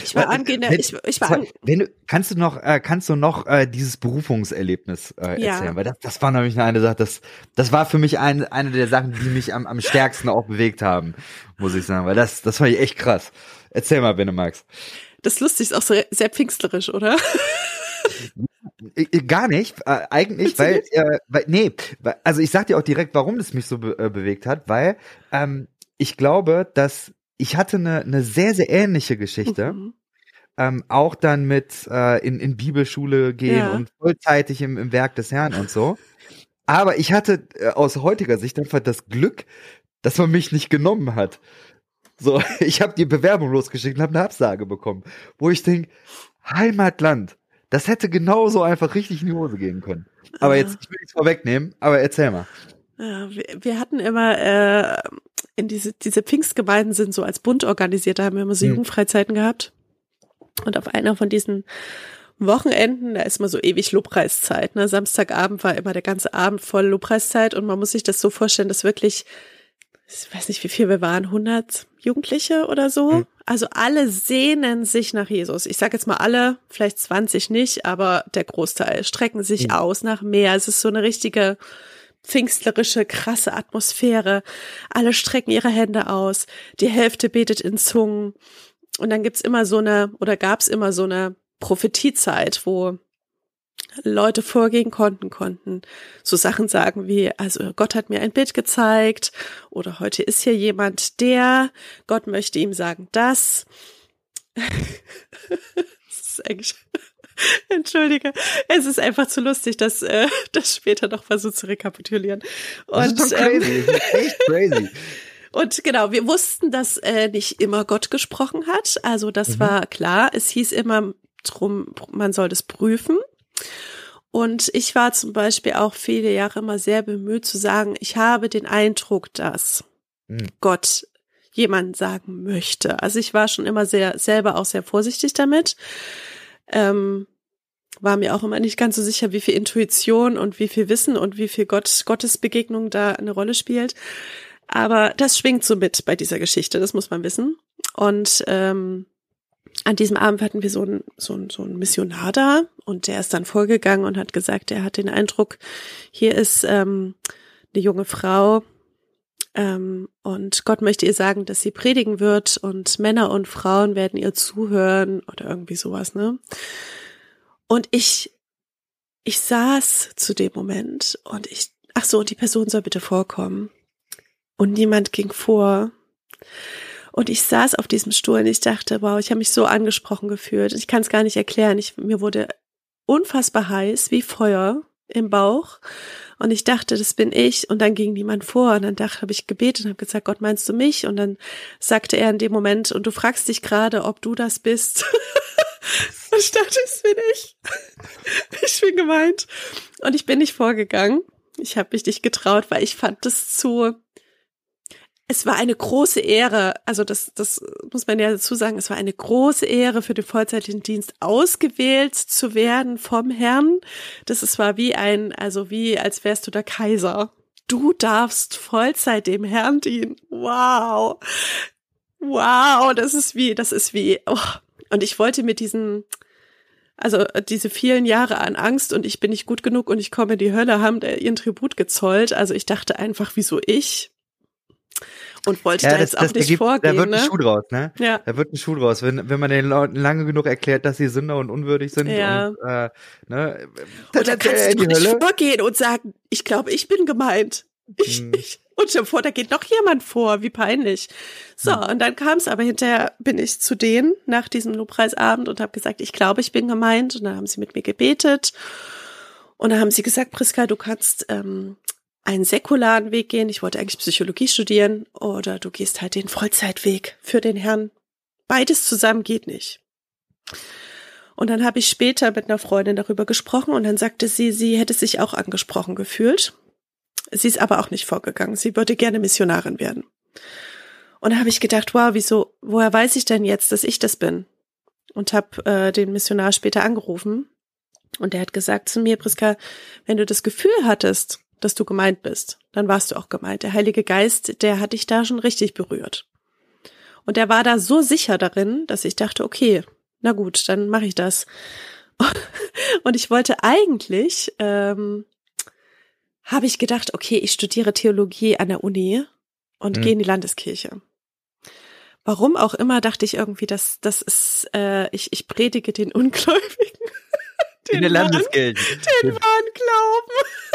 ich war angehende, ich, ich war an wenn du, kannst du noch, äh, kannst du noch äh, dieses Berufungserlebnis äh, erzählen? Ja. Weil das, das war nämlich eine Sache, das, das war für mich ein, eine der Sachen, die mich am, am stärksten auch bewegt haben, muss ich sagen. Weil das, das war echt krass. Erzähl mal, wenn du magst. Das ist lustig, ist auch so sehr pfingstlerisch, oder? Gar nicht, äh, eigentlich, weil, äh, weil, nee, also ich sag dir auch direkt, warum das mich so be äh, bewegt hat, weil ähm, ich glaube, dass ich hatte eine, eine sehr, sehr ähnliche Geschichte. Mhm. Ähm, auch dann mit äh, in, in Bibelschule gehen ja. und vollzeitig im, im Werk des Herrn und so. Aber ich hatte äh, aus heutiger Sicht einfach das Glück, dass man mich nicht genommen hat. So, ich habe die Bewerbung losgeschickt und habe eine Absage bekommen, wo ich denke, Heimatland, das hätte genauso einfach richtig in die Hose gehen können. Aber jetzt, ich will nichts vorwegnehmen, aber erzähl mal. Ja, wir, wir hatten immer äh, in diese diese Pfingstgemeinden sind so als Bund organisiert, da haben wir immer so hm. Jugendfreizeiten gehabt. Und auf einer von diesen Wochenenden, da ist immer so ewig Lobpreiszeit. Ne? Samstagabend war immer der ganze Abend voll Lobpreiszeit und man muss sich das so vorstellen, dass wirklich ich weiß nicht, wie viel wir waren, 100 Jugendliche oder so. Mhm. Also alle sehnen sich nach Jesus. Ich sage jetzt mal alle, vielleicht 20 nicht, aber der Großteil strecken sich mhm. aus nach mehr. Es ist so eine richtige pfingstlerische, krasse Atmosphäre. Alle strecken ihre Hände aus. Die Hälfte betet in Zungen. Und dann gibt's immer so eine, oder gab's immer so eine Prophetiezeit, wo Leute vorgehen konnten, konnten so Sachen sagen wie, also Gott hat mir ein Bild gezeigt oder heute ist hier jemand, der, Gott möchte ihm sagen, das. das ist eigentlich, Entschuldige, es ist einfach zu lustig, das, äh, das später noch versucht zu rekapitulieren. Und, das ist doch crazy, ähm, das ist echt crazy. Und genau, wir wussten, dass äh, nicht immer Gott gesprochen hat. Also das mhm. war klar. Es hieß immer drum, man soll das prüfen. Und ich war zum Beispiel auch viele Jahre immer sehr bemüht zu sagen, ich habe den Eindruck, dass mhm. Gott jemand sagen möchte. Also ich war schon immer sehr, selber auch sehr vorsichtig damit. Ähm, war mir auch immer nicht ganz so sicher, wie viel Intuition und wie viel Wissen und wie viel Gott, Gottes Begegnung da eine Rolle spielt. Aber das schwingt so mit bei dieser Geschichte, das muss man wissen. Und ähm, an diesem Abend hatten wir so einen so ein, so ein Missionar da und der ist dann vorgegangen und hat gesagt, er hat den Eindruck, hier ist ähm, eine junge Frau ähm, und Gott möchte ihr sagen, dass sie predigen wird und Männer und Frauen werden ihr zuhören oder irgendwie sowas, ne? Und ich, ich saß zu dem Moment und ich, ach so, die Person soll bitte vorkommen. Und niemand ging vor. Und ich saß auf diesem Stuhl und ich dachte, wow, ich habe mich so angesprochen gefühlt. Ich kann es gar nicht erklären. Ich, mir wurde unfassbar heiß, wie Feuer im Bauch. Und ich dachte, das bin ich. Und dann ging niemand vor. Und dann dachte, habe ich gebetet und habe gesagt, Gott, meinst du mich? Und dann sagte er in dem Moment, und du fragst dich gerade, ob du das bist. und ich dachte, das bin ich. ich bin gemeint. Und ich bin nicht vorgegangen. Ich habe mich nicht getraut, weil ich fand das zu es war eine große Ehre, also das, das muss man ja dazu sagen, es war eine große Ehre für den vollzeitlichen Dienst ausgewählt zu werden vom Herrn. Das ist war wie ein, also wie als wärst du der Kaiser. Du darfst Vollzeit dem Herrn dienen. Wow. Wow, das ist wie, das ist wie, oh. und ich wollte mit diesen, also diese vielen Jahre an Angst und ich bin nicht gut genug und ich komme in die Hölle, haben ihren Tribut gezollt. Also ich dachte einfach, wieso ich? Und wollte ja, da jetzt das, auch das nicht ergibt, vorgehen. Da wird ne? ein Schuh draus, ne? Ja. Da wird ein Schuh draus, wenn, wenn man den Leuten lange genug erklärt, dass sie Sünder und unwürdig sind ja. und äh, ne, und dann kannst du nicht vorgehen und sagen, ich glaube, ich bin gemeint. Ich, hm. ich, und schon vor, da geht noch jemand vor, wie peinlich. So, hm. und dann kam es aber hinterher, bin ich zu denen nach diesem Lobpreisabend und habe gesagt, ich glaube, ich bin gemeint. Und dann haben sie mit mir gebetet. Und dann haben sie gesagt, Priska, du kannst ähm, einen säkularen Weg gehen, ich wollte eigentlich Psychologie studieren, oder du gehst halt den Vollzeitweg für den Herrn. Beides zusammen geht nicht. Und dann habe ich später mit einer Freundin darüber gesprochen und dann sagte sie, sie hätte sich auch angesprochen gefühlt. Sie ist aber auch nicht vorgegangen. Sie würde gerne Missionarin werden. Und da habe ich gedacht, wow, wieso, woher weiß ich denn jetzt, dass ich das bin? Und habe äh, den Missionar später angerufen und der hat gesagt zu mir, Priska, wenn du das Gefühl hattest, dass du gemeint bist, dann warst du auch gemeint. Der Heilige Geist, der hat dich da schon richtig berührt. Und er war da so sicher darin, dass ich dachte, okay, na gut, dann mache ich das. Und ich wollte eigentlich, ähm, habe ich gedacht, okay, ich studiere Theologie an der Uni und mhm. gehe in die Landeskirche. Warum auch immer dachte ich irgendwie, dass das ist, äh, ich, ich predige den Ungläubigen. Den in der Landeskirche. Den wahren Glauben.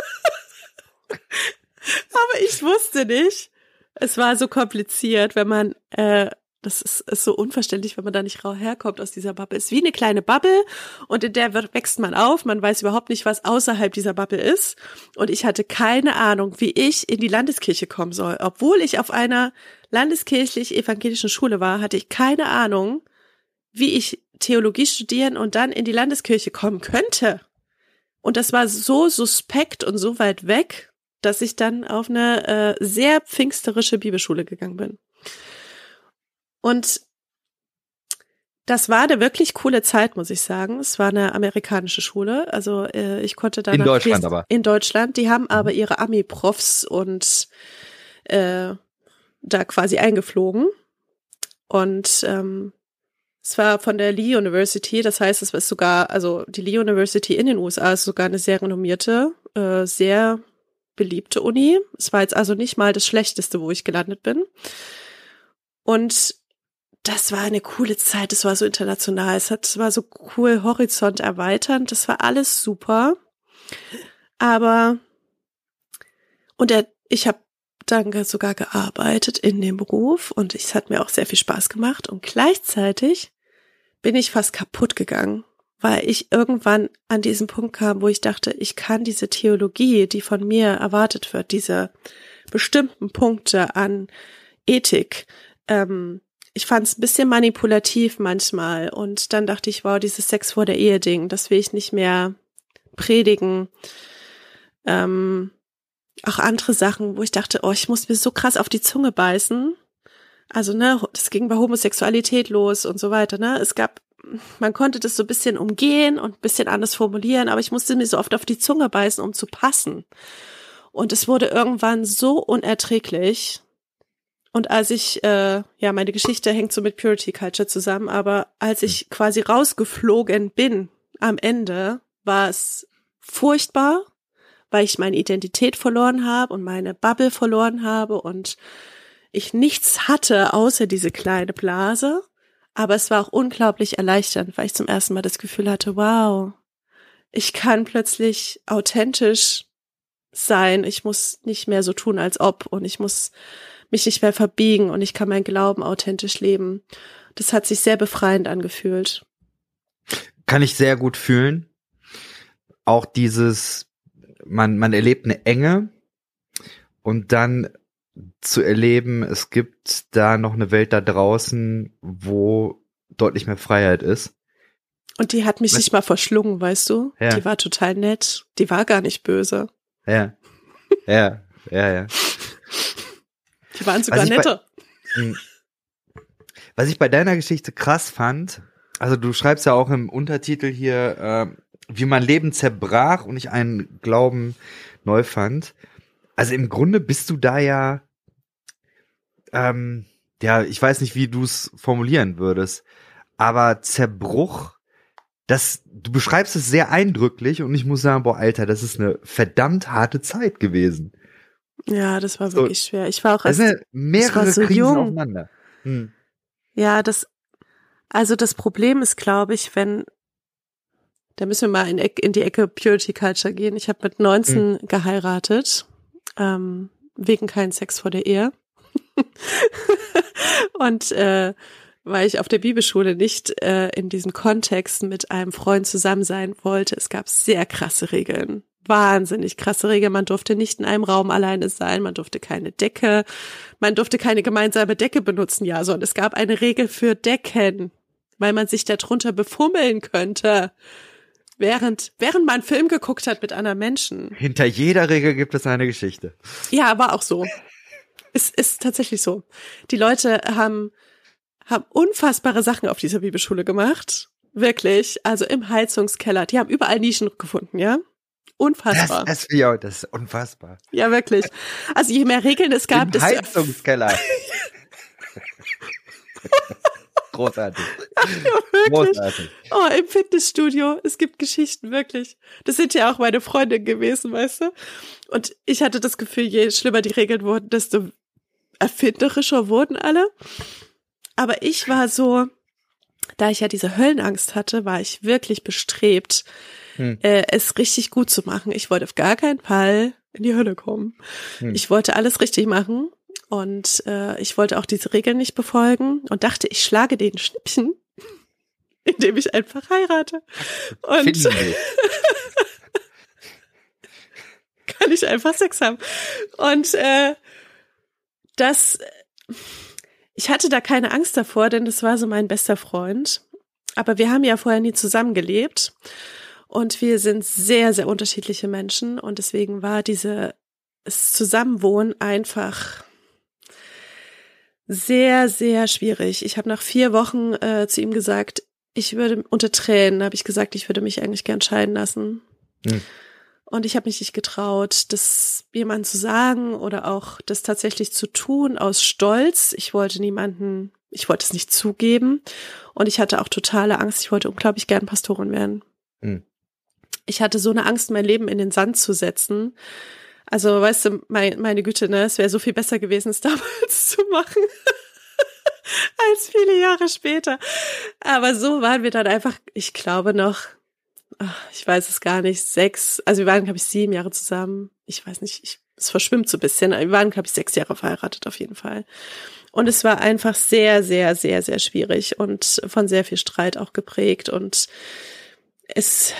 Aber ich wusste nicht. Es war so kompliziert, wenn man, äh, das ist, ist so unverständlich, wenn man da nicht herkommt aus dieser Bubble. Es ist wie eine kleine Bubble und in der wächst man auf. Man weiß überhaupt nicht, was außerhalb dieser Bubble ist. Und ich hatte keine Ahnung, wie ich in die Landeskirche kommen soll. Obwohl ich auf einer landeskirchlich-evangelischen Schule war, hatte ich keine Ahnung, wie ich Theologie studieren und dann in die Landeskirche kommen könnte. Und das war so suspekt und so weit weg dass ich dann auf eine äh, sehr pfingsterische Bibelschule gegangen bin. Und das war eine wirklich coole Zeit, muss ich sagen. Es war eine amerikanische Schule. Also äh, ich konnte da in Deutschland aber in Deutschland. Die haben mhm. aber ihre Ami-Profs und äh, da quasi eingeflogen. Und ähm, es war von der Lee University. Das heißt, es ist sogar also die Lee University in den USA ist sogar eine sehr renommierte, äh, sehr beliebte Uni. Es war jetzt also nicht mal das Schlechteste, wo ich gelandet bin. Und das war eine coole Zeit. Es war so international. Es, hat, es war so cool, Horizont erweiternd. Das war alles super. Aber, und er, ich habe dann sogar gearbeitet in dem Beruf und es hat mir auch sehr viel Spaß gemacht. Und gleichzeitig bin ich fast kaputt gegangen, weil ich irgendwann an diesen Punkt kam, wo ich dachte, ich kann diese Theologie, die von mir erwartet wird, diese bestimmten Punkte an Ethik, ähm, ich fand es ein bisschen manipulativ manchmal und dann dachte ich, wow, dieses Sex vor der Ehe Ding, das will ich nicht mehr predigen. Ähm, auch andere Sachen, wo ich dachte, oh, ich muss mir so krass auf die Zunge beißen. Also, ne, das ging bei Homosexualität los und so weiter, ne? Es gab man konnte das so ein bisschen umgehen und ein bisschen anders formulieren, aber ich musste mir so oft auf die Zunge beißen, um zu passen. Und es wurde irgendwann so unerträglich. Und als ich, äh, ja, meine Geschichte hängt so mit Purity Culture zusammen, aber als ich quasi rausgeflogen bin am Ende, war es furchtbar, weil ich meine Identität verloren habe und meine Bubble verloren habe und ich nichts hatte außer diese kleine Blase. Aber es war auch unglaublich erleichternd, weil ich zum ersten Mal das Gefühl hatte, wow, ich kann plötzlich authentisch sein. Ich muss nicht mehr so tun, als ob und ich muss mich nicht mehr verbiegen und ich kann meinen Glauben authentisch leben. Das hat sich sehr befreiend angefühlt. Kann ich sehr gut fühlen. Auch dieses, man, man erlebt eine Enge und dann zu erleben, es gibt da noch eine Welt da draußen, wo deutlich mehr Freiheit ist. Und die hat mich Was? nicht mal verschlungen, weißt du? Ja. Die war total nett. Die war gar nicht böse. Ja. Ja, ja, ja. Die waren sogar was netter. Bei, hm. was ich bei deiner Geschichte krass fand, also du schreibst ja auch im Untertitel hier, äh, wie mein Leben zerbrach und ich einen Glauben neu fand. Also im Grunde bist du da ja ähm, ja, ich weiß nicht, wie du es formulieren würdest, aber Zerbruch, das, du beschreibst es sehr eindrücklich und ich muss sagen, boah, Alter, das ist eine verdammt harte Zeit gewesen. Ja, das war wirklich so, schwer. Ich war auch erst, sind mehrere so Krisen jung. aufeinander. Hm. Ja, das, also das Problem ist, glaube ich, wenn, da müssen wir mal in, in die Ecke Purity Culture gehen. Ich habe mit 19 hm. geheiratet, ähm, wegen keinen Sex vor der Ehe. und äh, weil ich auf der Bibelschule nicht äh, in diesem Kontext mit einem Freund zusammen sein wollte. Es gab sehr krasse Regeln. Wahnsinnig krasse Regeln. Man durfte nicht in einem Raum alleine sein, man durfte keine Decke, man durfte keine gemeinsame Decke benutzen, ja, sondern es gab eine Regel für Decken, weil man sich darunter befummeln könnte. Während, während man einen Film geguckt hat mit anderen Menschen. Hinter jeder Regel gibt es eine Geschichte. Ja, war auch so. Es ist tatsächlich so. Die Leute haben, haben unfassbare Sachen auf dieser Bibelschule gemacht. Wirklich. Also im Heizungskeller. Die haben überall Nischen gefunden, ja? Unfassbar. Das, das, ja, das ist unfassbar. Ja, wirklich. Also je mehr Regeln es gab, Im Heizungskeller. Großartig. Ja, Großartig. Oh, im Fitnessstudio. Es gibt Geschichten, wirklich. Das sind ja auch meine Freundinnen gewesen, weißt du? Und ich hatte das Gefühl, je schlimmer die Regeln wurden, desto erfinderischer wurden alle. Aber ich war so, da ich ja diese Höllenangst hatte, war ich wirklich bestrebt, hm. äh, es richtig gut zu machen. Ich wollte auf gar keinen Fall in die Hölle kommen. Hm. Ich wollte alles richtig machen und äh, ich wollte auch diese Regeln nicht befolgen und dachte, ich schlage den Schnippchen, indem ich einfach heirate. Und kann ich einfach Sex haben. Und äh, das, ich hatte da keine Angst davor, denn das war so mein bester Freund. Aber wir haben ja vorher nie zusammengelebt und wir sind sehr, sehr unterschiedliche Menschen und deswegen war diese das Zusammenwohnen einfach sehr, sehr schwierig. Ich habe nach vier Wochen äh, zu ihm gesagt, ich würde unter Tränen habe ich gesagt, ich würde mich eigentlich gern scheiden lassen. Hm. Und ich habe mich nicht getraut, das jemandem zu sagen oder auch das tatsächlich zu tun aus Stolz. Ich wollte niemanden, ich wollte es nicht zugeben. Und ich hatte auch totale Angst. Ich wollte unglaublich gern Pastorin werden. Mhm. Ich hatte so eine Angst, mein Leben in den Sand zu setzen. Also, weißt du, mein, meine Güte, ne, es wäre so viel besser gewesen, es damals zu machen. als viele Jahre später. Aber so waren wir dann einfach, ich glaube noch ach, ich weiß es gar nicht, sechs, also wir waren, glaube ich, sieben Jahre zusammen. Ich weiß nicht, ich, es verschwimmt so ein bisschen. Wir waren, glaube ich, sechs Jahre verheiratet auf jeden Fall. Und es war einfach sehr, sehr, sehr, sehr schwierig und von sehr viel Streit auch geprägt. Und es,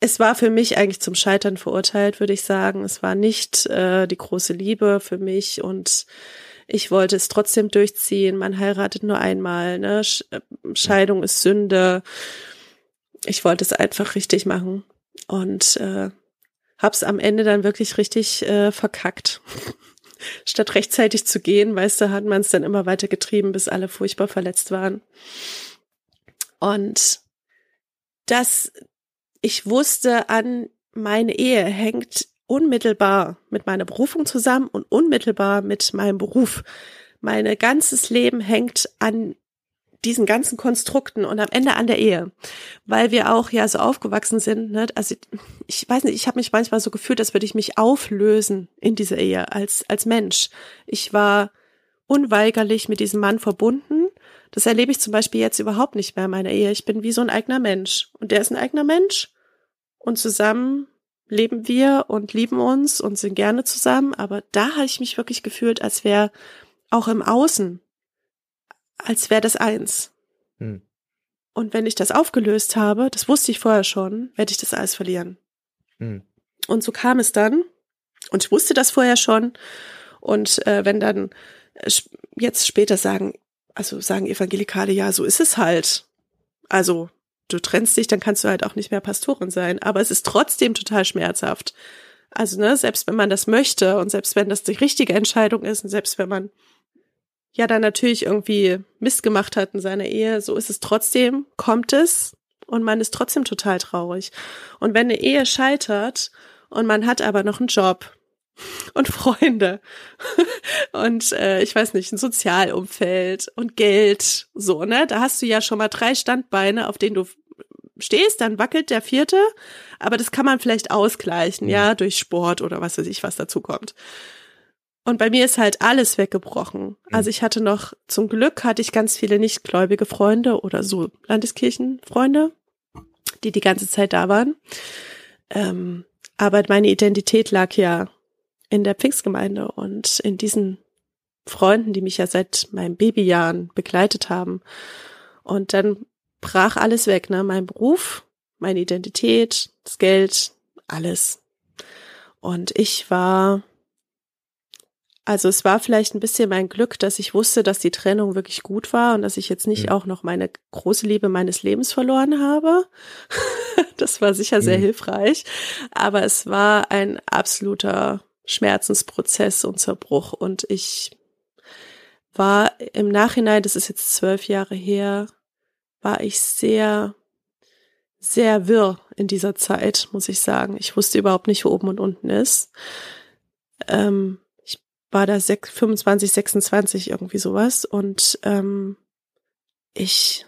es war für mich eigentlich zum Scheitern verurteilt, würde ich sagen. Es war nicht äh, die große Liebe für mich und ich wollte es trotzdem durchziehen. Man heiratet nur einmal, ne? Äh, Scheidung ist Sünde. Ich wollte es einfach richtig machen und äh, hab's am Ende dann wirklich richtig äh, verkackt. Statt rechtzeitig zu gehen, weißt du, hat man es dann immer weiter getrieben, bis alle furchtbar verletzt waren. Und das, ich wusste an meine Ehe hängt unmittelbar mit meiner Berufung zusammen und unmittelbar mit meinem Beruf. Mein ganzes Leben hängt an diesen ganzen Konstrukten und am Ende an der Ehe, weil wir auch ja so aufgewachsen sind. Ne? Also ich weiß nicht, ich habe mich manchmal so gefühlt, als würde ich mich auflösen in dieser Ehe als als Mensch. Ich war unweigerlich mit diesem Mann verbunden. Das erlebe ich zum Beispiel jetzt überhaupt nicht mehr in meiner Ehe. Ich bin wie so ein eigener Mensch und der ist ein eigener Mensch und zusammen leben wir und lieben uns und sind gerne zusammen. Aber da habe ich mich wirklich gefühlt, als wäre auch im Außen als wäre das eins. Hm. Und wenn ich das aufgelöst habe, das wusste ich vorher schon, werde ich das alles verlieren. Hm. Und so kam es dann. Und ich wusste das vorher schon. Und äh, wenn dann äh, jetzt später sagen, also sagen Evangelikale, ja, so ist es halt. Also du trennst dich, dann kannst du halt auch nicht mehr Pastorin sein. Aber es ist trotzdem total schmerzhaft. Also, ne, selbst wenn man das möchte und selbst wenn das die richtige Entscheidung ist und selbst wenn man ja dann natürlich irgendwie Mist gemacht hat in seiner Ehe, so ist es trotzdem, kommt es und man ist trotzdem total traurig. Und wenn eine Ehe scheitert und man hat aber noch einen Job und Freunde und äh, ich weiß nicht, ein Sozialumfeld und Geld, so, ne? Da hast du ja schon mal drei Standbeine, auf denen du stehst, dann wackelt der vierte, aber das kann man vielleicht ausgleichen, ja, durch Sport oder was weiß ich, was dazu kommt. Und bei mir ist halt alles weggebrochen. Mhm. Also ich hatte noch, zum Glück hatte ich ganz viele nichtgläubige Freunde oder so Landeskirchenfreunde, die die ganze Zeit da waren. Ähm, aber meine Identität lag ja in der Pfingstgemeinde und in diesen Freunden, die mich ja seit meinen Babyjahren begleitet haben. Und dann brach alles weg, ne? Mein Beruf, meine Identität, das Geld, alles. Und ich war also es war vielleicht ein bisschen mein Glück, dass ich wusste, dass die Trennung wirklich gut war und dass ich jetzt nicht mhm. auch noch meine große Liebe meines Lebens verloren habe. das war sicher sehr mhm. hilfreich. Aber es war ein absoluter Schmerzensprozess und Zerbruch. Und ich war im Nachhinein, das ist jetzt zwölf Jahre her, war ich sehr, sehr wirr in dieser Zeit, muss ich sagen. Ich wusste überhaupt nicht, wo oben und unten ist. Ähm, war da 6, 25, 26 irgendwie sowas. Und ähm, ich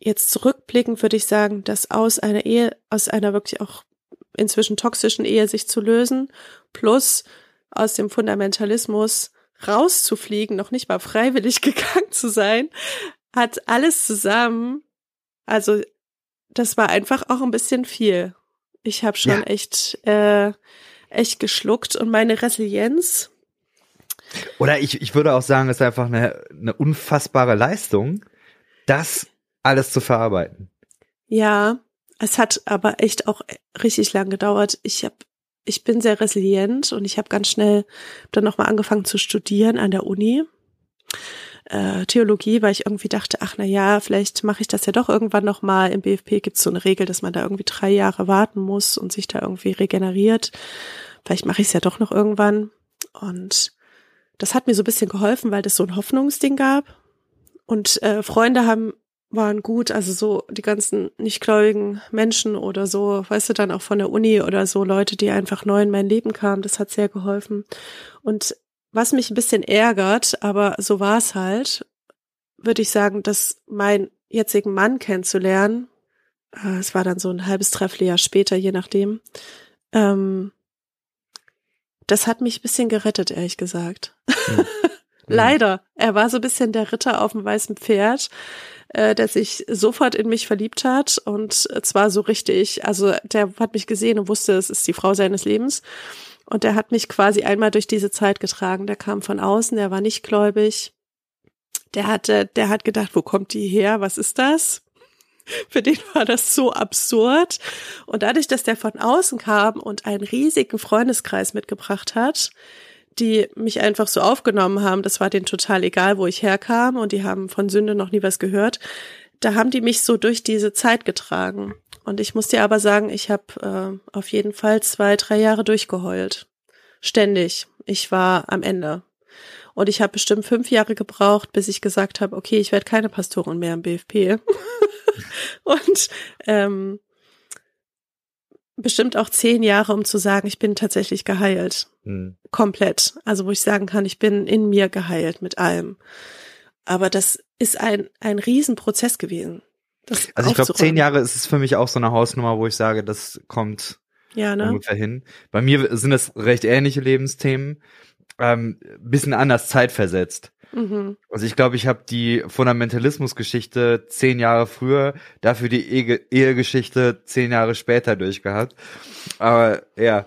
jetzt zurückblickend würde ich sagen, dass aus einer Ehe, aus einer wirklich auch inzwischen toxischen Ehe sich zu lösen, plus aus dem Fundamentalismus rauszufliegen, noch nicht mal freiwillig gegangen zu sein, hat alles zusammen, also das war einfach auch ein bisschen viel. Ich habe schon ja. echt, äh, echt geschluckt und meine Resilienz oder ich, ich würde auch sagen, es ist einfach eine, eine unfassbare Leistung, das alles zu verarbeiten. Ja, es hat aber echt auch richtig lang gedauert. Ich habe ich bin sehr resilient und ich habe ganz schnell dann nochmal angefangen zu studieren an der Uni. Äh, Theologie, weil ich irgendwie dachte, ach na ja, vielleicht mache ich das ja doch irgendwann nochmal. Im BFP gibt es so eine Regel, dass man da irgendwie drei Jahre warten muss und sich da irgendwie regeneriert. Vielleicht mache ich es ja doch noch irgendwann. Und das hat mir so ein bisschen geholfen, weil das so ein Hoffnungsding gab. Und äh, Freunde haben waren gut, also so die ganzen nichtgläubigen Menschen oder so, weißt du, dann auch von der Uni oder so Leute, die einfach neu in mein Leben kamen, das hat sehr geholfen. Und was mich ein bisschen ärgert, aber so war es halt, würde ich sagen, dass mein jetzigen Mann kennenzulernen, äh, es war dann so ein halbes Dreivierteljahr später, je nachdem, ähm, das hat mich ein bisschen gerettet, ehrlich gesagt. Hm. Leider. Er war so ein bisschen der Ritter auf dem weißen Pferd, äh, der sich sofort in mich verliebt hat und zwar so richtig. Also der hat mich gesehen und wusste, es ist die Frau seines Lebens. Und der hat mich quasi einmal durch diese Zeit getragen. Der kam von außen, der war nicht gläubig. Der hatte, der hat gedacht, wo kommt die her? Was ist das? Für den war das so absurd. Und dadurch, dass der von außen kam und einen riesigen Freundeskreis mitgebracht hat, die mich einfach so aufgenommen haben, das war denen total egal, wo ich herkam und die haben von Sünde noch nie was gehört. Da haben die mich so durch diese Zeit getragen. Und ich muss dir aber sagen, ich habe äh, auf jeden Fall zwei, drei Jahre durchgeheult. Ständig. Ich war am Ende. Und ich habe bestimmt fünf Jahre gebraucht, bis ich gesagt habe, okay, ich werde keine Pastorin mehr im BFP. und ähm, bestimmt auch zehn Jahre, um zu sagen, ich bin tatsächlich geheilt. Mhm. Komplett. Also wo ich sagen kann, ich bin in mir geheilt mit allem. Aber das ist ein, ein Riesenprozess gewesen. also ich glaube, zehn Jahre ist es für mich auch so eine Hausnummer, wo ich sage, das kommt ja, ne? ungefähr hin. Bei mir sind das recht ähnliche Lebensthemen, ähm, bisschen anders zeitversetzt. Mhm. Also ich glaube, ich habe die Fundamentalismusgeschichte zehn Jahre früher, dafür die Ehe Ehegeschichte zehn Jahre später durchgehabt. Aber ja.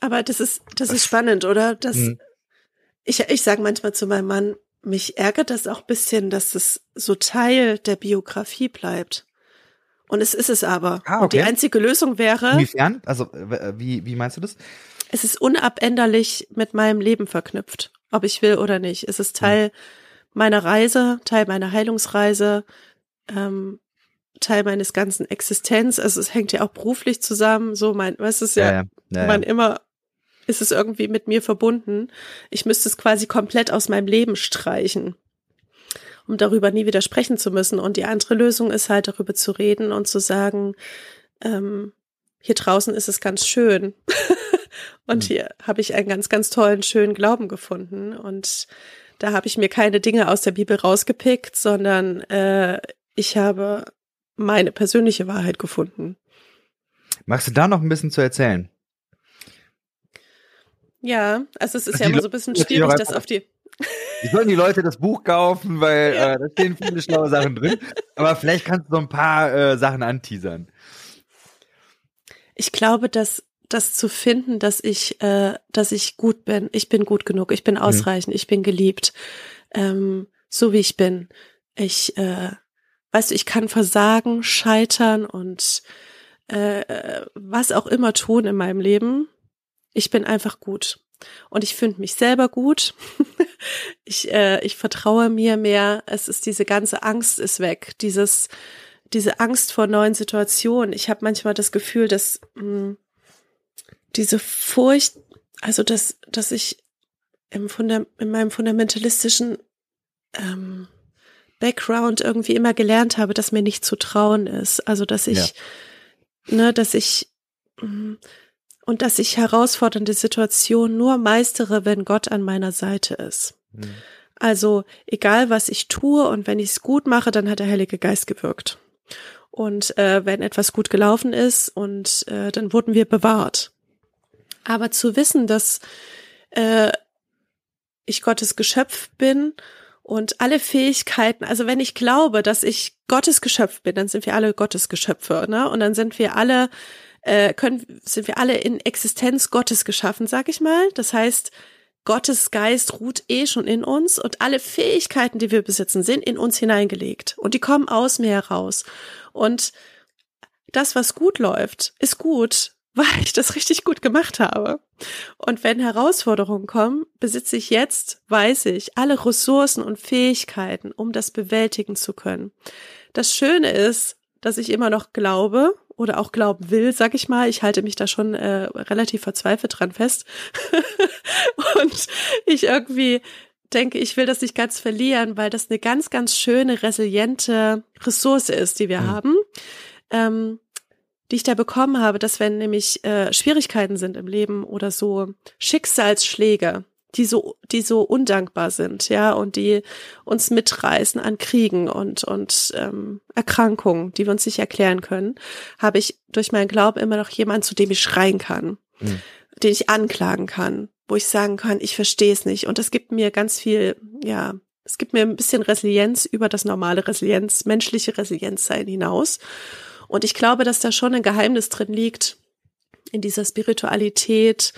Aber das ist, das ist spannend, oder? Das, mhm. ich, ich sage manchmal zu meinem Mann, mich ärgert das auch bisschen, dass es so Teil der Biografie bleibt. Und es ist es aber. Ah, okay. Und die einzige Lösung wäre. Inwiefern? Also, wie, wie meinst du das? Es ist unabänderlich mit meinem Leben verknüpft, ob ich will oder nicht. Es ist Teil hm. meiner Reise, Teil meiner Heilungsreise, ähm, Teil meines ganzen Existenz. Also es hängt ja auch beruflich zusammen. So mein, was ist ja, ja, ja. ja man immer ist es irgendwie mit mir verbunden. Ich müsste es quasi komplett aus meinem Leben streichen, um darüber nie wieder sprechen zu müssen. Und die andere Lösung ist halt darüber zu reden und zu sagen, ähm, hier draußen ist es ganz schön. und mhm. hier habe ich einen ganz, ganz tollen, schönen Glauben gefunden. Und da habe ich mir keine Dinge aus der Bibel rausgepickt, sondern äh, ich habe meine persönliche Wahrheit gefunden. Magst du da noch ein bisschen zu erzählen? Ja, also es ist also ja immer so ein bisschen schwierig, das auf die. Die sollen die Leute das Buch kaufen, weil ja. äh, da stehen viele schlaue Sachen drin. Aber vielleicht kannst du so ein paar äh, Sachen anteasern. Ich glaube, dass das zu finden, dass ich, äh, dass ich gut bin, ich bin gut genug, ich bin ausreichend, mhm. ich bin geliebt, ähm, so wie ich bin. Ich, äh, weißt du, ich kann versagen, scheitern und äh, was auch immer tun in meinem Leben. Ich bin einfach gut. Und ich finde mich selber gut. ich, äh, ich vertraue mir mehr. Es ist diese ganze Angst ist weg. Dieses, diese Angst vor neuen Situationen. Ich habe manchmal das Gefühl, dass mh, hm, diese Furcht, also dass, dass ich im Funda in meinem fundamentalistischen ähm, Background irgendwie immer gelernt habe, dass mir nicht zu trauen ist. Also dass ich, ja. ne, dass ich mh, hm, und dass ich herausfordernde Situationen nur meistere, wenn Gott an meiner Seite ist. Mhm. Also egal, was ich tue und wenn ich es gut mache, dann hat der Heilige Geist gewirkt. Und äh, wenn etwas gut gelaufen ist und äh, dann wurden wir bewahrt. Aber zu wissen, dass äh, ich Gottes Geschöpf bin und alle Fähigkeiten, also wenn ich glaube, dass ich Gottes Geschöpf bin, dann sind wir alle Gottes Geschöpfe, ne? Und dann sind wir alle äh, können, sind wir alle in Existenz Gottes geschaffen, sag ich mal. Das heißt, Gottes Geist ruht eh schon in uns und alle Fähigkeiten, die wir besitzen, sind in uns hineingelegt und die kommen aus mir heraus. Und das, was gut läuft, ist gut, weil ich das richtig gut gemacht habe. Und wenn Herausforderungen kommen, besitze ich jetzt, weiß ich, alle Ressourcen und Fähigkeiten, um das bewältigen zu können. Das Schöne ist, dass ich immer noch glaube oder auch glauben will, sag ich mal. Ich halte mich da schon äh, relativ verzweifelt dran fest. und ich irgendwie denke, ich will das nicht ganz verlieren, weil das eine ganz, ganz schöne, resiliente Ressource ist, die wir mhm. haben. Ähm, die ich da bekommen habe, dass wenn nämlich äh, Schwierigkeiten sind im Leben oder so Schicksalsschläge, die so, die so undankbar sind, ja, und die uns mitreißen an Kriegen und, und ähm, Erkrankungen, die wir uns nicht erklären können, habe ich durch meinen Glauben immer noch jemanden, zu dem ich schreien kann, mhm. den ich anklagen kann, wo ich sagen kann, ich verstehe es nicht. Und das gibt mir ganz viel, ja, es gibt mir ein bisschen Resilienz über das normale Resilienz, menschliche Resilienz sein hinaus. Und ich glaube, dass da schon ein Geheimnis drin liegt, in dieser Spiritualität,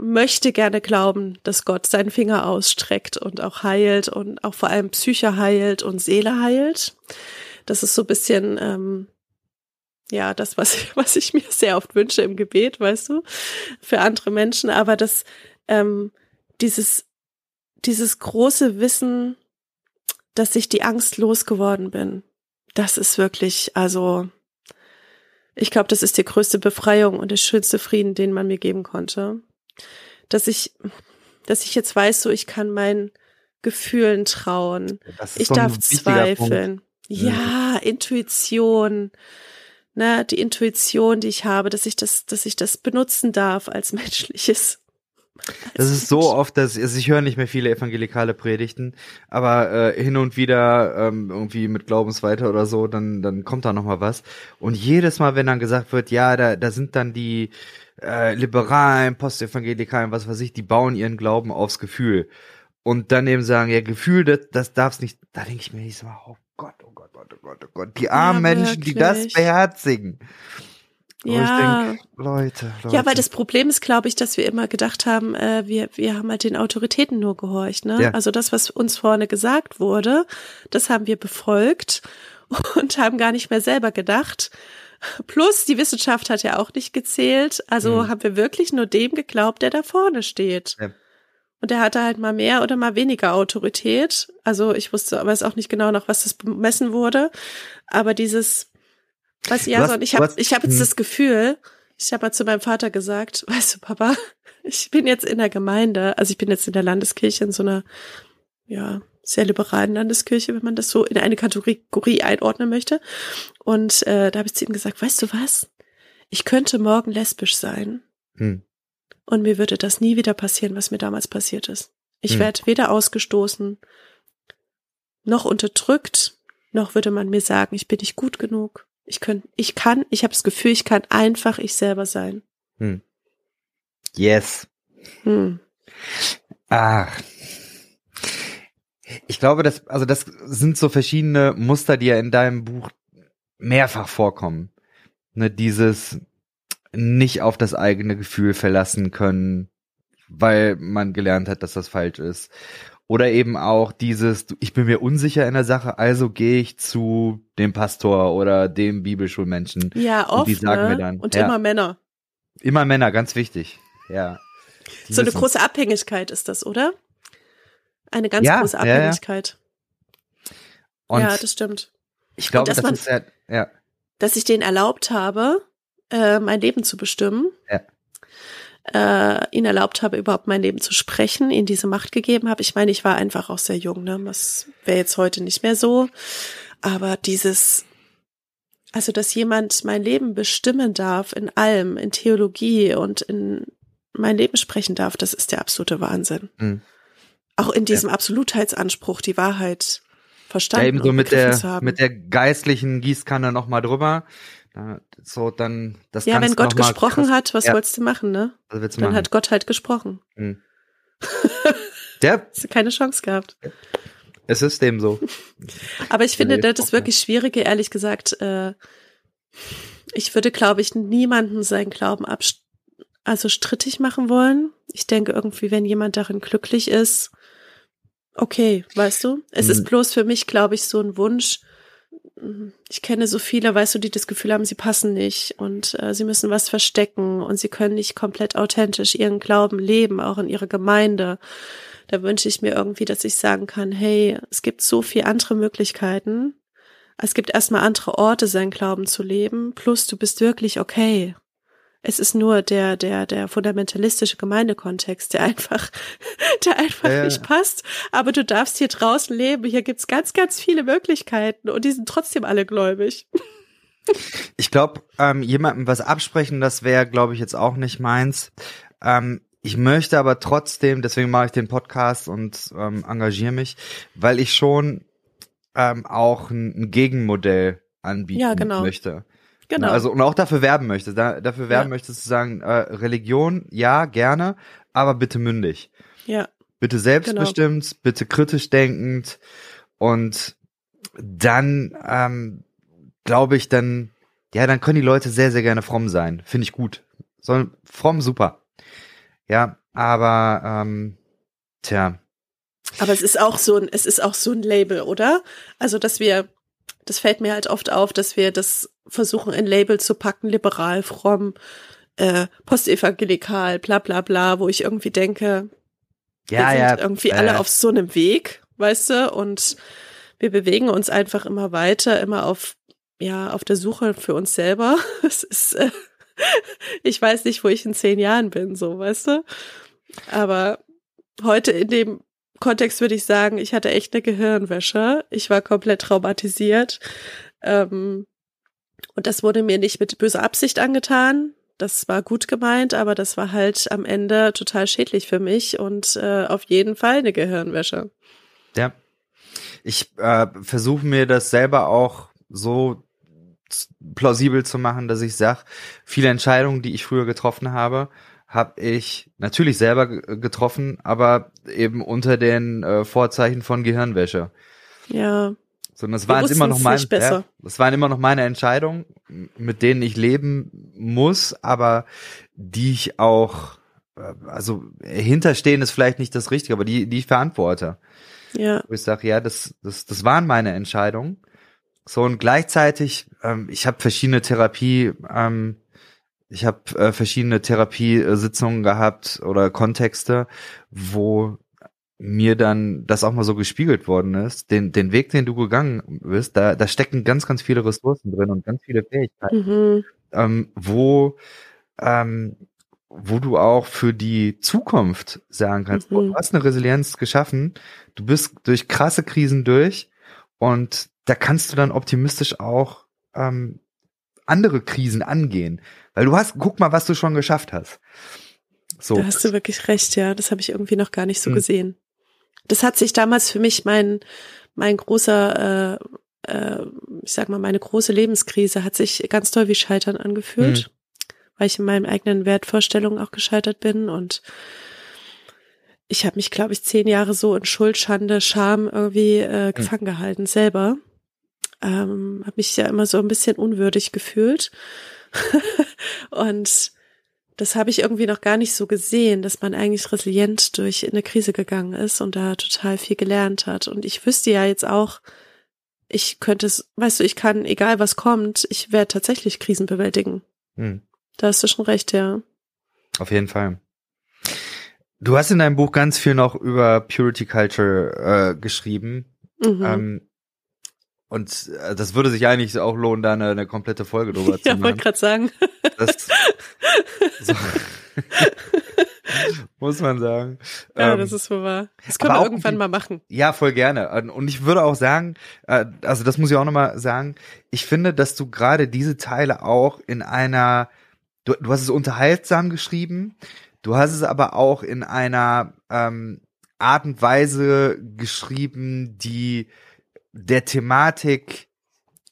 möchte gerne glauben, dass Gott seinen Finger ausstreckt und auch heilt und auch vor allem Psyche heilt und Seele heilt. Das ist so ein bisschen, ähm, ja, das, was, was ich mir sehr oft wünsche im Gebet, weißt du, für andere Menschen. Aber das, ähm, dieses, dieses große Wissen, dass ich die Angst losgeworden bin, das ist wirklich, also, ich glaube, das ist die größte Befreiung und der schönste Frieden, den man mir geben konnte. Dass ich, dass ich jetzt weiß, so ich kann meinen Gefühlen trauen. Ich so darf zweifeln. Ja, mhm. Intuition. Ne, die Intuition, die ich habe, dass ich das, dass ich das benutzen darf als menschliches das ist so oft, dass also ich höre nicht mehr viele evangelikale Predigten, aber äh, hin und wieder ähm, irgendwie mit Glaubensweite oder so, dann dann kommt da noch mal was. Und jedes Mal, wenn dann gesagt wird, ja, da da sind dann die äh, Liberalen, Postevangelikalen, was weiß ich, die bauen ihren Glauben aufs Gefühl und dann eben sagen, ja, Gefühl, das das darf's nicht. Da denke ich mir nicht so, oh Gott, oh Gott, oh Gott, oh Gott, oh Gott, die armen ja, Menschen, die das beherzigen. Ja. Denk, Leute, Leute. Ja, weil das Problem ist, glaube ich, dass wir immer gedacht haben, äh, wir, wir haben halt den Autoritäten nur gehorcht. Ne? Ja. Also das, was uns vorne gesagt wurde, das haben wir befolgt und haben gar nicht mehr selber gedacht. Plus, die Wissenschaft hat ja auch nicht gezählt. Also mhm. haben wir wirklich nur dem geglaubt, der da vorne steht. Ja. Und der hatte halt mal mehr oder mal weniger Autorität. Also ich wusste aber es auch nicht genau noch, was das bemessen wurde. Aber dieses, du, ja, so, ich habe ich hab jetzt hm. das Gefühl, ich habe mal zu meinem Vater gesagt, weißt du, Papa, ich bin jetzt in der Gemeinde, also ich bin jetzt in der Landeskirche, in so einer, ja, sehr liberalen Landeskirche, wenn man das so in eine Kategorie einordnen möchte. Und äh, da habe ich zu ihm gesagt, weißt du was? Ich könnte morgen lesbisch sein. Hm. Und mir würde das nie wieder passieren, was mir damals passiert ist. Ich hm. werde weder ausgestoßen, noch unterdrückt, noch würde man mir sagen, ich bin nicht gut genug. Ich kann, ich kann, ich habe das Gefühl, ich kann einfach ich selber sein. Hm. Yes. Hm. Ach. Ich glaube, das, also das sind so verschiedene Muster, die ja in deinem Buch mehrfach vorkommen. Ne, dieses nicht auf das eigene Gefühl verlassen können, weil man gelernt hat, dass das falsch ist. Oder eben auch dieses, ich bin mir unsicher in der Sache, also gehe ich zu dem Pastor oder dem Bibelschulmenschen. Ja, oft. Und die sagen ne? mir dann. Und ja, immer Männer. Immer Männer, ganz wichtig. Ja. Die so eine große Abhängigkeit ist das, oder? Eine ganz ja, große Abhängigkeit. Ja, ja. das stimmt. Ich glaube, das man, ist ja, ja. Dass ich denen erlaubt habe, äh, mein Leben zu bestimmen. Ja äh, ihn erlaubt habe, überhaupt mein Leben zu sprechen, ihn diese Macht gegeben habe. Ich meine, ich war einfach auch sehr jung, ne? Das wäre jetzt heute nicht mehr so. Aber dieses, also dass jemand mein Leben bestimmen darf in allem, in Theologie und in mein Leben sprechen darf, das ist der absolute Wahnsinn. Mhm. Auch in diesem ja. Absolutheitsanspruch, die Wahrheit verstanden. Ja, eben so mit der, mit der geistlichen Gießkanne nochmal drüber. So, dann, das Ja, wenn Gott gesprochen krass, hat, was ja. wolltest du machen, ne? Dann machen? hat Gott halt gesprochen. Mhm. Der? Hast du keine Chance gehabt. Es ist dem so. Aber ich finde, das ist wirklich Schwierige, ehrlich gesagt. Äh, ich würde, glaube ich, niemanden seinen Glauben abst also strittig machen wollen. Ich denke irgendwie, wenn jemand darin glücklich ist, okay, weißt du? Es mhm. ist bloß für mich, glaube ich, so ein Wunsch, ich kenne so viele, weißt du, die das Gefühl haben, sie passen nicht und äh, sie müssen was verstecken und sie können nicht komplett authentisch ihren Glauben leben, auch in ihrer Gemeinde. Da wünsche ich mir irgendwie, dass ich sagen kann, hey, es gibt so viele andere Möglichkeiten. Es gibt erstmal andere Orte, seinen Glauben zu leben. Plus du bist wirklich okay. Es ist nur der, der, der fundamentalistische Gemeindekontext, der einfach, der einfach ja. nicht passt. Aber du darfst hier draußen leben. Hier gibt's ganz, ganz viele Möglichkeiten und die sind trotzdem alle gläubig. Ich glaube, ähm, jemandem was absprechen, das wäre, glaube ich, jetzt auch nicht meins. Ähm, ich möchte aber trotzdem, deswegen mache ich den Podcast und ähm, engagiere mich, weil ich schon ähm, auch ein, ein Gegenmodell anbieten ja, genau. möchte. Genau. Also und auch dafür werben möchte. Da, dafür werben ja. möchtest du sagen, äh, Religion, ja, gerne, aber bitte mündig. Ja. Bitte selbstbestimmt, genau. bitte kritisch denkend und dann ähm, glaube ich, dann, ja, dann können die Leute sehr, sehr gerne fromm sein. Finde ich gut. Sollen fromm super. Ja, aber ähm, tja. Aber es ist auch so ein, es ist auch so ein Label, oder? Also, dass wir das fällt mir halt oft auf, dass wir das versuchen in Label zu packen, liberal, fromm, äh, postevangelikal, bla bla bla, wo ich irgendwie denke, Ja, wir sind ja. irgendwie äh, alle auf so einem Weg, weißt du, und wir bewegen uns einfach immer weiter, immer auf, ja, auf der Suche für uns selber. Es ist, äh, ich weiß nicht, wo ich in zehn Jahren bin, so, weißt du. Aber heute in dem Kontext würde ich sagen, ich hatte echt eine Gehirnwäsche. Ich war komplett traumatisiert. Ähm, und das wurde mir nicht mit böser Absicht angetan. Das war gut gemeint, aber das war halt am Ende total schädlich für mich und äh, auf jeden Fall eine Gehirnwäsche. Ja. Ich äh, versuche mir das selber auch so plausibel zu machen, dass ich sage, viele Entscheidungen, die ich früher getroffen habe, habe ich natürlich selber ge- getroffen, aber eben unter den äh, Vorzeichen von Gehirnwäsche. Ja, Sondern es Wir waren immer noch meine, ja, das waren immer noch meine Entscheidungen, mit denen ich leben muss, aber die ich auch, äh, also hinterstehen ist vielleicht nicht das Richtige, aber die, die ich verantworte ja, wo ich sage, ja, das, das, das waren meine Entscheidungen. So und gleichzeitig, ähm, ich habe verschiedene Therapie, ähm, ich habe äh, verschiedene Therapiesitzungen gehabt oder Kontexte, wo mir dann das auch mal so gespiegelt worden ist, den, den Weg, den du gegangen bist, da, da stecken ganz, ganz viele Ressourcen drin und ganz viele Fähigkeiten mhm. ähm, wo ähm, wo du auch für die Zukunft sagen kannst, oh, Mhm. du hast eine Resilienz geschaffen, du bist durch krasse Krisen durch und da kannst du dann optimistisch auch ähm, andere Krisen angehen, weil du hast, guck mal, was du schon geschafft hast. So, da hast du wirklich recht, ja. Das habe ich irgendwie noch gar nicht so Hm. gesehen. Das hat sich damals für mich mein, mein großer, äh, äh, ich sag mal, meine große Lebenskrise hat sich ganz doll wie Scheitern angefühlt, Hm. weil ich in meinen eigenen Wertvorstellungen auch gescheitert bin und ich habe mich, glaube ich, zehn Jahre so in Schuld, Schande, Scham irgendwie Hm. äh, gefangen gehalten selber. Ähm, habe mich ja immer so ein bisschen unwürdig gefühlt. und das habe ich irgendwie noch gar nicht so gesehen, dass man eigentlich resilient durch eine Krise gegangen ist und da total viel gelernt hat. Und ich wüsste ja jetzt auch, ich könnte es, weißt du, ich kann, egal was kommt, ich werde tatsächlich Krisen bewältigen. hm, Da hast du schon recht, ja. auf jeden Fall. Du hast in deinem Buch ganz viel noch über Purity Culture äh, geschrieben. Mhm. Ähm, und äh, das würde sich eigentlich auch lohnen, da eine, eine komplette Folge drüber zu ja, machen. wollte gerade sagen. Das, so, muss man sagen. ja, Ähm, das ist wohl wahr. Das können wir irgendwann mal machen. ja, voll gerne. Und ich würde auch sagen, äh, also das muss ich auch nochmal sagen, ich finde, dass du gerade diese Teile auch in einer, du, du hast es unterhaltsam geschrieben, du hast es aber auch in einer ähm, Art und Weise geschrieben, die der Thematik,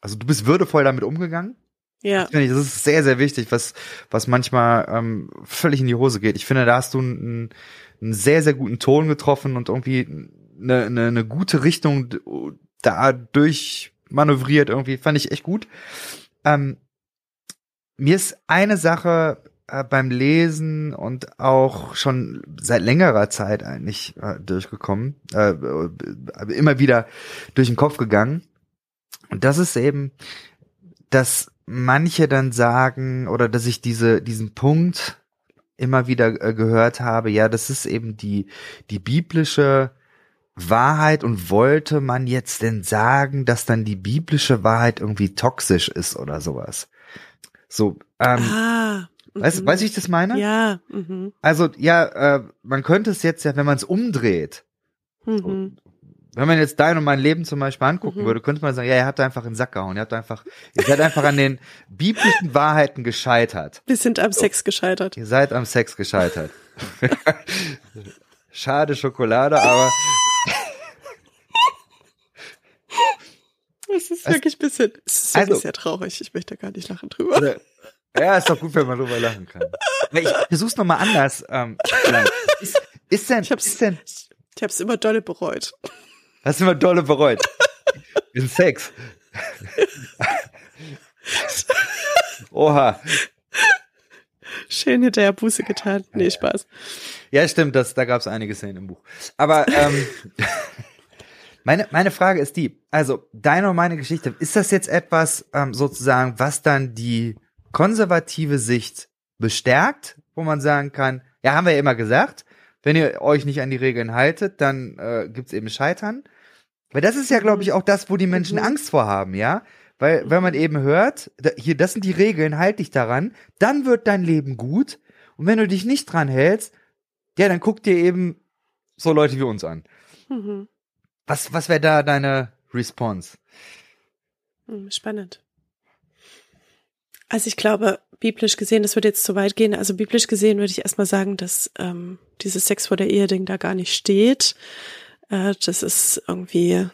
also du bist würdevoll damit umgegangen. Ja, Das finde ich, das ist sehr, sehr wichtig, was, was manchmal ähm, völlig in die Hose geht. Ich finde, da hast du einen, einen sehr, sehr guten Ton getroffen und irgendwie eine, eine, eine gute Richtung d- da durchmanövriert. Irgendwie fand ich echt gut. Ähm, mir ist eine Sache äh, beim Lesen und auch schon seit längerer Zeit eigentlich äh, durchgekommen, äh, äh, immer wieder durch den Kopf gegangen. Und das ist eben, dass manche dann sagen oder dass ich diese diesen Punkt immer wieder äh, gehört habe, ja, das ist eben die die biblische Wahrheit und wollte man jetzt denn sagen, dass dann die biblische Wahrheit irgendwie toxisch ist oder sowas. So, ähm, ah. Weißt, mhm. wie ich das meine? Ja, mhm. Also, ja, äh, man könnte es jetzt ja, wenn man es umdreht, Mhm. wenn man jetzt dein und mein Leben zum Beispiel angucken Mhm. würde, könnte man sagen, ja, ihr habt einfach in den Sack gehauen, ihr habt einfach, ihr seid einfach an den biblischen Wahrheiten gescheitert. Wir sind am Sex gescheitert. Ihr seid am Sex gescheitert. Schade Schokolade, aber Es ist wirklich ein bisschen, es ist Also- sehr traurig. Ich möchte gar nicht lachen drüber. Ja, ist doch gut, wenn man drüber lachen kann. Aber Ich versuch's noch mal anders. Ähm, ist, ist denn, Ich hab's- ist denn, Ich habe es immer dolle bereut. hast du immer dolle bereut? In Sex. Oha. Schön hinterher Buße getan. Nee, Spaß. Ja, stimmt, das, da gab es einige Szenen im Buch. Aber ähm, Meine, meine Frage ist die, also deine und meine Geschichte, ist das jetzt etwas ähm, sozusagen, was dann die konservative Sicht bestärkt, wo man sagen kann, ja, haben wir ja immer gesagt, wenn ihr euch nicht an die Regeln haltet, dann äh, gibt's eben Scheitern. Weil das ist ja, glaube ich, auch das, wo die Menschen Mhm. Angst vor haben, ja? Weil, wenn man eben hört, da, hier, das sind die Regeln, halt dich daran, dann wird dein Leben gut. Und wenn du dich nicht dran hältst, ja, dann guck dir eben so Leute wie uns an. Mhm. Was, was wäre da deine Response? Hm, Spannend. Also ich glaube, biblisch gesehen, das würde jetzt zu weit gehen. Also biblisch gesehen würde ich erstmal sagen, dass ähm, dieses Sex vor der Ehe-Ding da gar nicht steht. Äh, das ist irgendwie,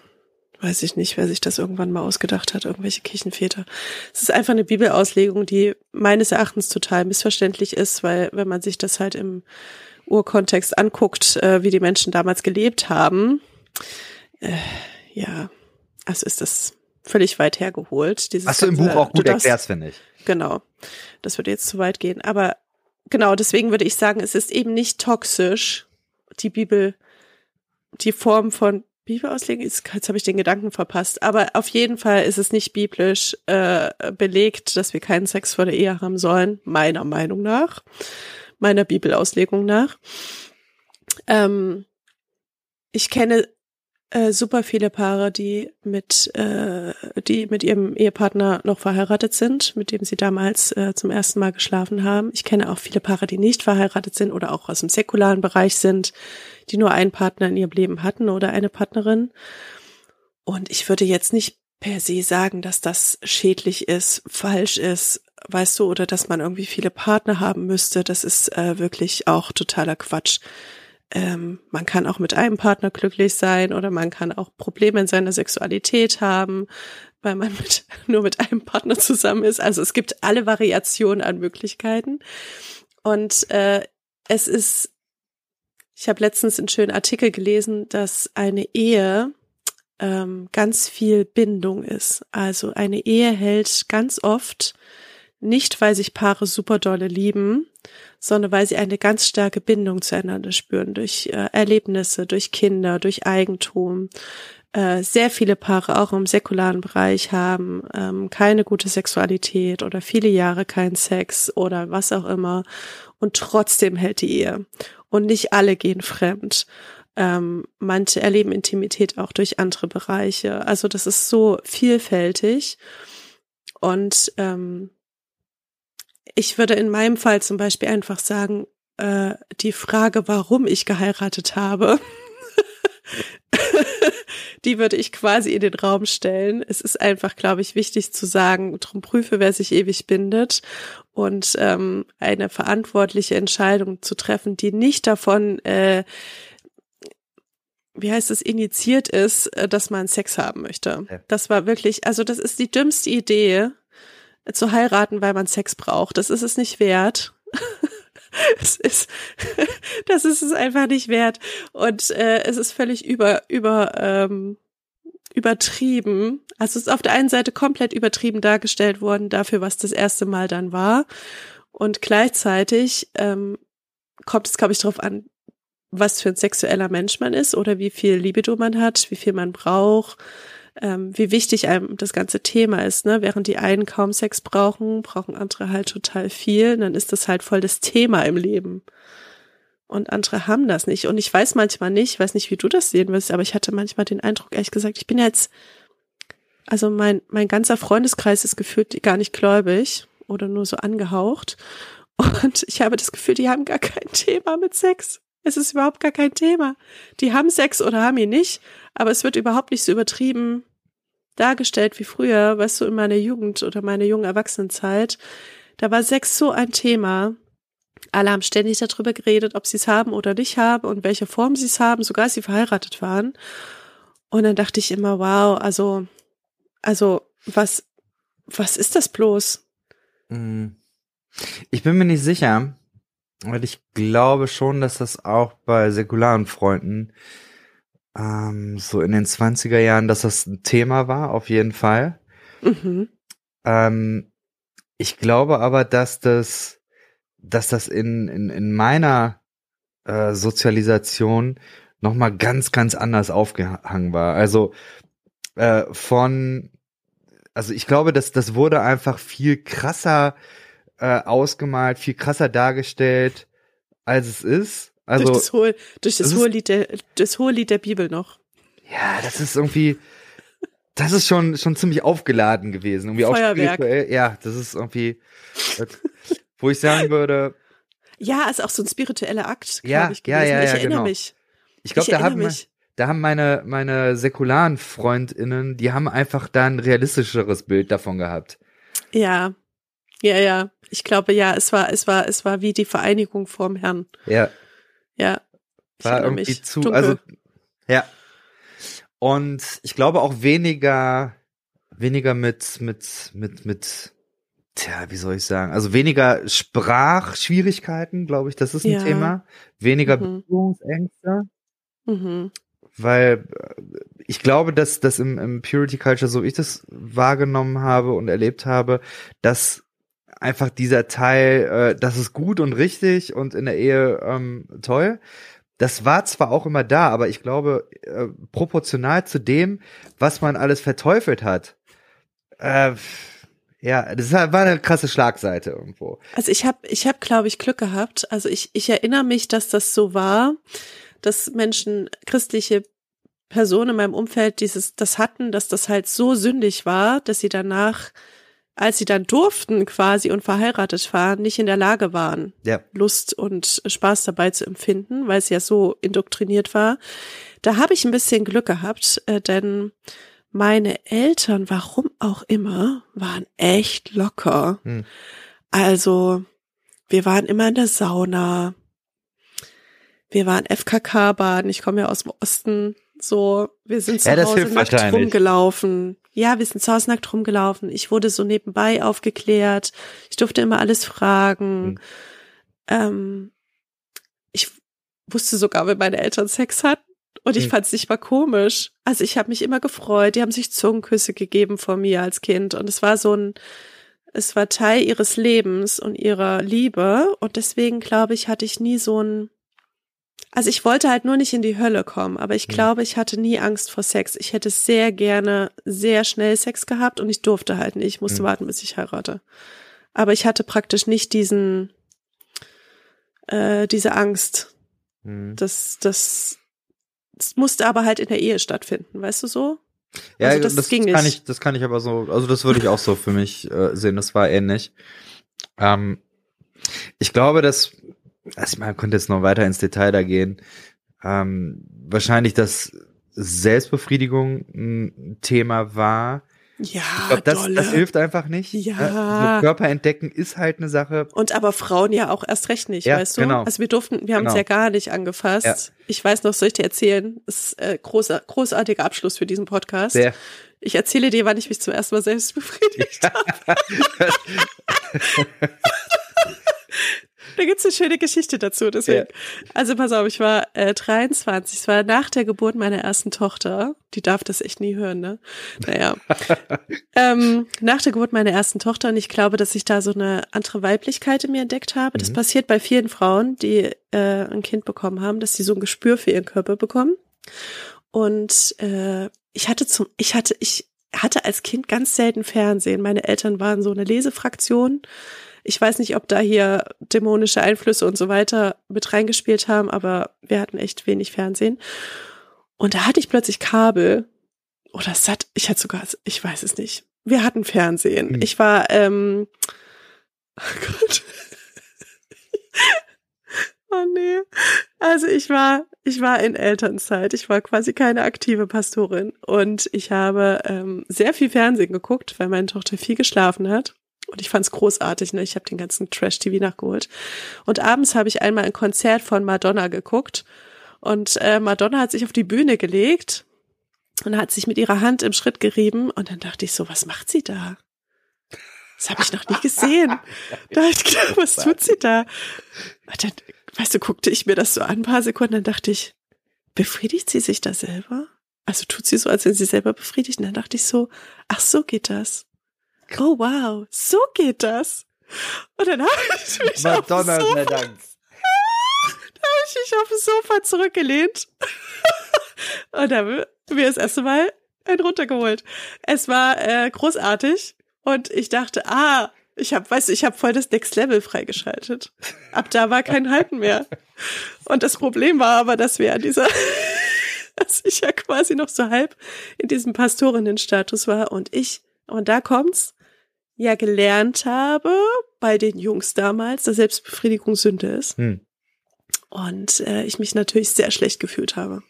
weiß ich nicht, wer sich das irgendwann mal ausgedacht hat, irgendwelche Kirchenväter. Es ist einfach eine Bibelauslegung, die meines Erachtens total missverständlich ist, weil wenn man sich das halt im Urkontext anguckt, äh, wie die Menschen damals gelebt haben, äh, ja, also ist das völlig weit hergeholt. Dieses Hast du im Buch auch gut erklärt, finde ich. Genau. Das würde jetzt zu weit gehen. Aber genau, deswegen würde ich sagen, es ist eben nicht toxisch, die Bibel, die Form von Bibelauslegung, ist, jetzt habe ich den Gedanken verpasst, aber auf jeden Fall ist es nicht biblisch äh, belegt, dass wir keinen Sex vor der Ehe haben sollen, meiner Meinung nach, meiner Bibelauslegung nach. Ähm, ich kenne äh, super viele Paare, die mit, äh, die mit ihrem Ehepartner noch verheiratet sind, mit dem sie damals äh, zum ersten Mal geschlafen haben. Ich kenne auch viele Paare, die nicht verheiratet sind oder auch aus dem säkularen Bereich sind, die nur einen Partner in ihrem Leben hatten oder eine Partnerin. Und ich würde jetzt nicht per se sagen, dass das schädlich ist, falsch ist, weißt du, oder dass man irgendwie viele Partner haben müsste. Das ist äh, wirklich auch totaler Quatsch. Ähm, man kann auch mit einem Partner glücklich sein oder man kann auch Probleme in seiner Sexualität haben, weil man mit, nur mit einem Partner zusammen ist. Also es gibt alle Variationen an Möglichkeiten. Und äh, es ist, ich habe letztens einen schönen Artikel gelesen, dass eine Ehe ähm, ganz viel Bindung ist. Also eine Ehe hält ganz oft nicht, weil sich Paare super dolle lieben, sondern weil sie eine ganz starke Bindung zueinander spüren durch äh, Erlebnisse, durch Kinder, durch Eigentum. Äh, sehr viele Paare auch im säkularen Bereich haben ähm, keine gute Sexualität oder viele Jahre keinen Sex oder was auch immer und trotzdem hält die Ehe. Und nicht alle gehen fremd. Ähm, manche erleben Intimität auch durch andere Bereiche. Also das ist so vielfältig. Und ähm, ich würde in meinem Fall zum Beispiel einfach sagen, äh, die Frage, warum ich geheiratet habe, die würde ich quasi in den Raum stellen. Es ist einfach, glaube ich, wichtig zu sagen, drum prüfe, wer sich ewig bindet und ähm, eine verantwortliche Entscheidung zu treffen, die nicht davon, äh, wie heißt es, initiiert ist, äh, dass man Sex haben möchte. Das war wirklich, also das ist die dümmste Idee, zu heiraten, weil man Sex braucht. Das ist es nicht wert. es ist, das ist es einfach nicht wert. Und äh, es ist völlig über, über, ähm, übertrieben. Also es ist auf der einen Seite komplett übertrieben dargestellt worden dafür, was das erste Mal dann war. Und gleichzeitig ähm, kommt es, glaube ich, darauf an, was für ein sexueller Mensch man ist oder wie viel Libido man hat, wie viel man braucht, ähm, wie wichtig einem das ganze Thema ist. Ne? Während die einen kaum Sex brauchen, brauchen andere halt total viel. Dann ist das halt voll das Thema im Leben. Und andere haben das nicht. Und ich weiß manchmal nicht, weiß nicht, wie du das sehen wirst, aber ich hatte manchmal den Eindruck, ehrlich gesagt, ich bin jetzt, also mein, mein ganzer Freundeskreis ist gefühlt gar nicht gläubig oder nur so angehaucht. Und ich habe das Gefühl, die haben gar kein Thema mit Sex. Es ist überhaupt gar kein Thema. Die haben Sex oder haben ihn nicht, aber es wird überhaupt nicht so übertrieben dargestellt wie früher, weißt du, in meiner Jugend oder meiner jungen Erwachsenenzeit. Da war Sex so ein Thema. Alle haben ständig darüber geredet, ob sie es haben oder nicht haben und welche Form sie es haben, sogar sie verheiratet waren. Und dann dachte ich immer, wow, also, also, was, was ist das bloß? Mm. Ich bin mir nicht sicher, weil ich glaube schon, dass das auch bei säkularen Freunden ähm, so in den 20er Jahren, dass das ein Thema war, auf jeden Fall. Mhm. Ähm, ich glaube aber, dass das, dass das in, in, in meiner äh, Sozialisation nochmal ganz, ganz anders aufgehangen war. Also äh, von, also ich glaube, dass das wurde einfach viel krasser äh, ausgemalt, viel krasser dargestellt, als es ist. Also durch das hohe, durch das, das hohe Lied der, das hohe Lied der Bibel noch. ja, das ist irgendwie, das ist schon schon ziemlich aufgeladen gewesen, irgendwie auch spirituell. Ja, das ist irgendwie, wo ich sagen würde, Ja, ist auch so ein spiritueller Akt, Ja, ich, gewesen. ja, ich ja, erinnere genau. mich. ich glaube, ich da haben mich. da haben meine meine säkularen Freundinnen, die haben einfach da ein realistischeres Bild davon gehabt. Ja, ja, ja. Ich glaube, ja, es war, es war, es war wie die Vereinigung vorm Herrn. Ja, Ja. War irgendwie mich. zu, Dunkel. also ja. Und ich glaube auch weniger, weniger mit, mit, mit, mit, tja, wie soll ich sagen, also weniger Sprachschwierigkeiten, glaube ich, das ist ein Ja. Thema. Weniger Mhm. Berührungsängste, mhm. weil äh, ich glaube, dass das im, im Purity Culture, so ich das wahrgenommen habe und erlebt habe, dass einfach dieser Teil, äh, das ist gut und richtig und in der Ehe ähm, toll. Das war zwar auch immer da, aber ich glaube, äh, proportional zu dem, was man alles verteufelt hat, äh, ja, das war eine krasse Schlagseite irgendwo. Also ich habe, ich habe, glaube ich, Glück gehabt. Also ich, ich erinnere mich, dass das so war, dass Menschen, christliche Personen in meinem Umfeld dieses, das hatten, dass das halt so sündig war, dass sie danach, als sie dann durften quasi und verheiratet waren, nicht in der Lage waren, Ja. Lust und Spaß dabei zu empfinden, weil es ja so indoktriniert war. Da habe ich ein bisschen Glück gehabt, äh, denn meine Eltern, warum auch immer, waren echt locker. Hm. Also, wir waren immer in der Sauna. Wir waren FKK-Baden. Ich komme ja aus dem Osten. So, wir sind zu Ja, Hause nackt rumgelaufen. Ja, wir sind zu Hause nackt rumgelaufen. Ich wurde so nebenbei aufgeklärt. Ich durfte immer alles fragen. Hm. Ähm, ich wusste sogar, wenn meine Eltern Sex hatten. Und ich Hm. fand es nicht mal komisch. Also ich habe mich immer gefreut. Die haben sich Zungenküsse gegeben vor mir als Kind. Und es war so ein, es war Teil ihres Lebens und ihrer Liebe. Und deswegen glaube ich, hatte ich nie so ein, also ich wollte halt nur nicht in die Hölle kommen, aber ich glaube, ich hatte nie Angst vor Sex. Ich hätte sehr gerne sehr schnell Sex gehabt und ich durfte halt nicht. Ich musste Hm. warten, bis ich heirate. Aber ich hatte praktisch nicht diesen, äh, diese Angst. Hm. Das, das, das musste aber halt in der Ehe stattfinden, weißt du so? Ja, Also das, das ging kann nicht. ich, das kann ich aber so, also das würde ich auch so für mich äh, sehen. Das war ähnlich. Ähm, ich glaube, dass, also man könnte jetzt noch weiter ins Detail da gehen. Ähm, wahrscheinlich, dass Selbstbefriedigung ein Thema war. Ja, Ich glaube, das, dolle. das hilft einfach nicht. Ja. So Körper entdecken ist halt eine Sache. Und aber Frauen ja auch erst recht nicht, Ja, weißt du? genau. Also wir durften, wir haben es Genau. ja gar nicht angefasst. Ja. Ich weiß noch, soll ich dir erzählen? Das ist äh, großer, großartiger Abschluss für diesen Podcast. Sehr. Ich erzähle dir, wann ich mich zum ersten Mal selbst befriedigt habe. Da gibt's eine schöne Geschichte dazu. Deswegen. Also pass auf, ich war äh, 23. Es war nach der Geburt meiner ersten Tochter. Die darf das echt nie hören, ne? Naja. ähm, nach der Geburt meiner ersten Tochter und ich glaube, dass ich da so eine andere Weiblichkeit in mir entdeckt habe. Das Mhm. passiert bei vielen Frauen, die äh, ein Kind bekommen haben, dass sie so ein Gespür für ihren Körper bekommen. Und äh, ich hatte zum, ich hatte, ich hatte als Kind ganz selten Fernsehen. Meine Eltern waren so eine Lesefraktion. Ich weiß nicht, ob da hier dämonische Einflüsse und so weiter mit reingespielt haben, aber wir hatten echt wenig Fernsehen. Und da hatte ich plötzlich Kabel oder satt. Ich hatte sogar, ich weiß es nicht. Wir hatten Fernsehen. Hm. Ich war, ähm, oh Gott. oh nee. Also ich war, ich war in Elternzeit. Ich war quasi keine aktive Pastorin und ich habe ähm, sehr viel Fernsehen geguckt, weil meine Tochter viel geschlafen hat. Und ich fand's großartig, ne? Ich habe den ganzen Trash-TV nachgeholt. Und abends habe ich einmal ein Konzert von Madonna geguckt. Und äh, Madonna hat sich auf die Bühne gelegt und hat sich mit ihrer Hand im Schritt gerieben. Und dann dachte ich so, was macht sie da? Das habe ich noch nie gesehen. Da ich gedacht, was tut sie da? Und dann, weißt du, guckte ich mir das so an, ein paar Sekunden, dann dachte ich, befriedigt sie sich da selber? Also tut sie so, als wenn sie selber befriedigt. Und dann dachte ich so, ach so geht das. Oh wow, so geht das. Und dann habe ich mich Madonna auf sei so, Dank. ich mich auf dem Sofa zurückgelehnt und habe mir das erste Mal einen runtergeholt. Es war äh, großartig und ich dachte, ah, ich habe, weißt du, ich habe voll das Next Level freigeschaltet. Ab da war kein Halten mehr. Und das Problem war aber, dass wir an dieser, dass ich ja quasi noch so halb in diesem Pastorinnenstatus war und ich, und da kommt's, ja gelernt habe bei den Jungs damals, dass Selbstbefriedigung Sünde ist. Hm. Und äh, ich mich natürlich sehr schlecht gefühlt habe.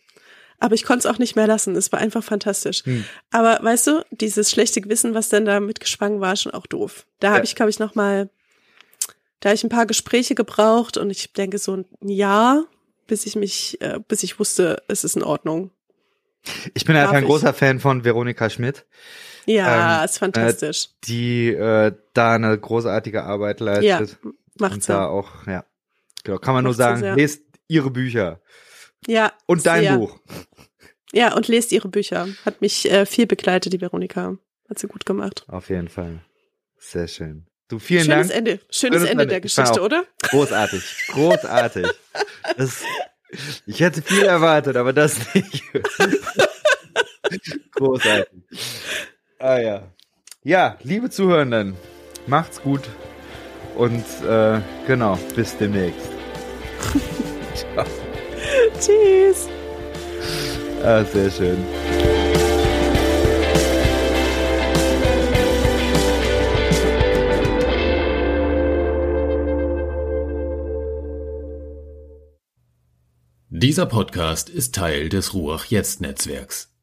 Aber ich konnte es auch nicht mehr lassen. Es war einfach fantastisch. Hm. Aber weißt du, dieses schlechte Gewissen, was dann da mitgeschwangen war, schon auch doof. Da ja. habe ich, glaube ich, noch mal, da habe ich ein paar Gespräche gebraucht und ich denke so ein Jahr, bis ich mich, äh, bis ich wusste, es ist in Ordnung. Ich bin einfach ein großer Fan von Veronika Schmidt. Ja, ähm, ist fantastisch. Äh, die äh, da eine großartige Arbeit leistet. Ja, macht und da auch, ja. Genau, kann man macht nur sagen, lest ihre Bücher. Ja. Und dein sehr. Buch. Ja, und lest ihre Bücher. Hat mich äh, viel begleitet, die Veronika. Hat sie gut gemacht. Auf jeden Fall. Sehr schön. Du, vielen Schönes Dank. Ende. Schönes, Schönes Ende, Ende der Geschichte, oder? Großartig. Großartig. das, ich hätte viel erwartet, aber das nicht. Großartig. Ah ja. Ja, liebe Zuhörenden, macht's gut und äh, genau, bis demnächst. Ciao. Tschüss. Ah, sehr schön. Dieser Podcast ist Teil des Ruach Jetzt Netzwerks.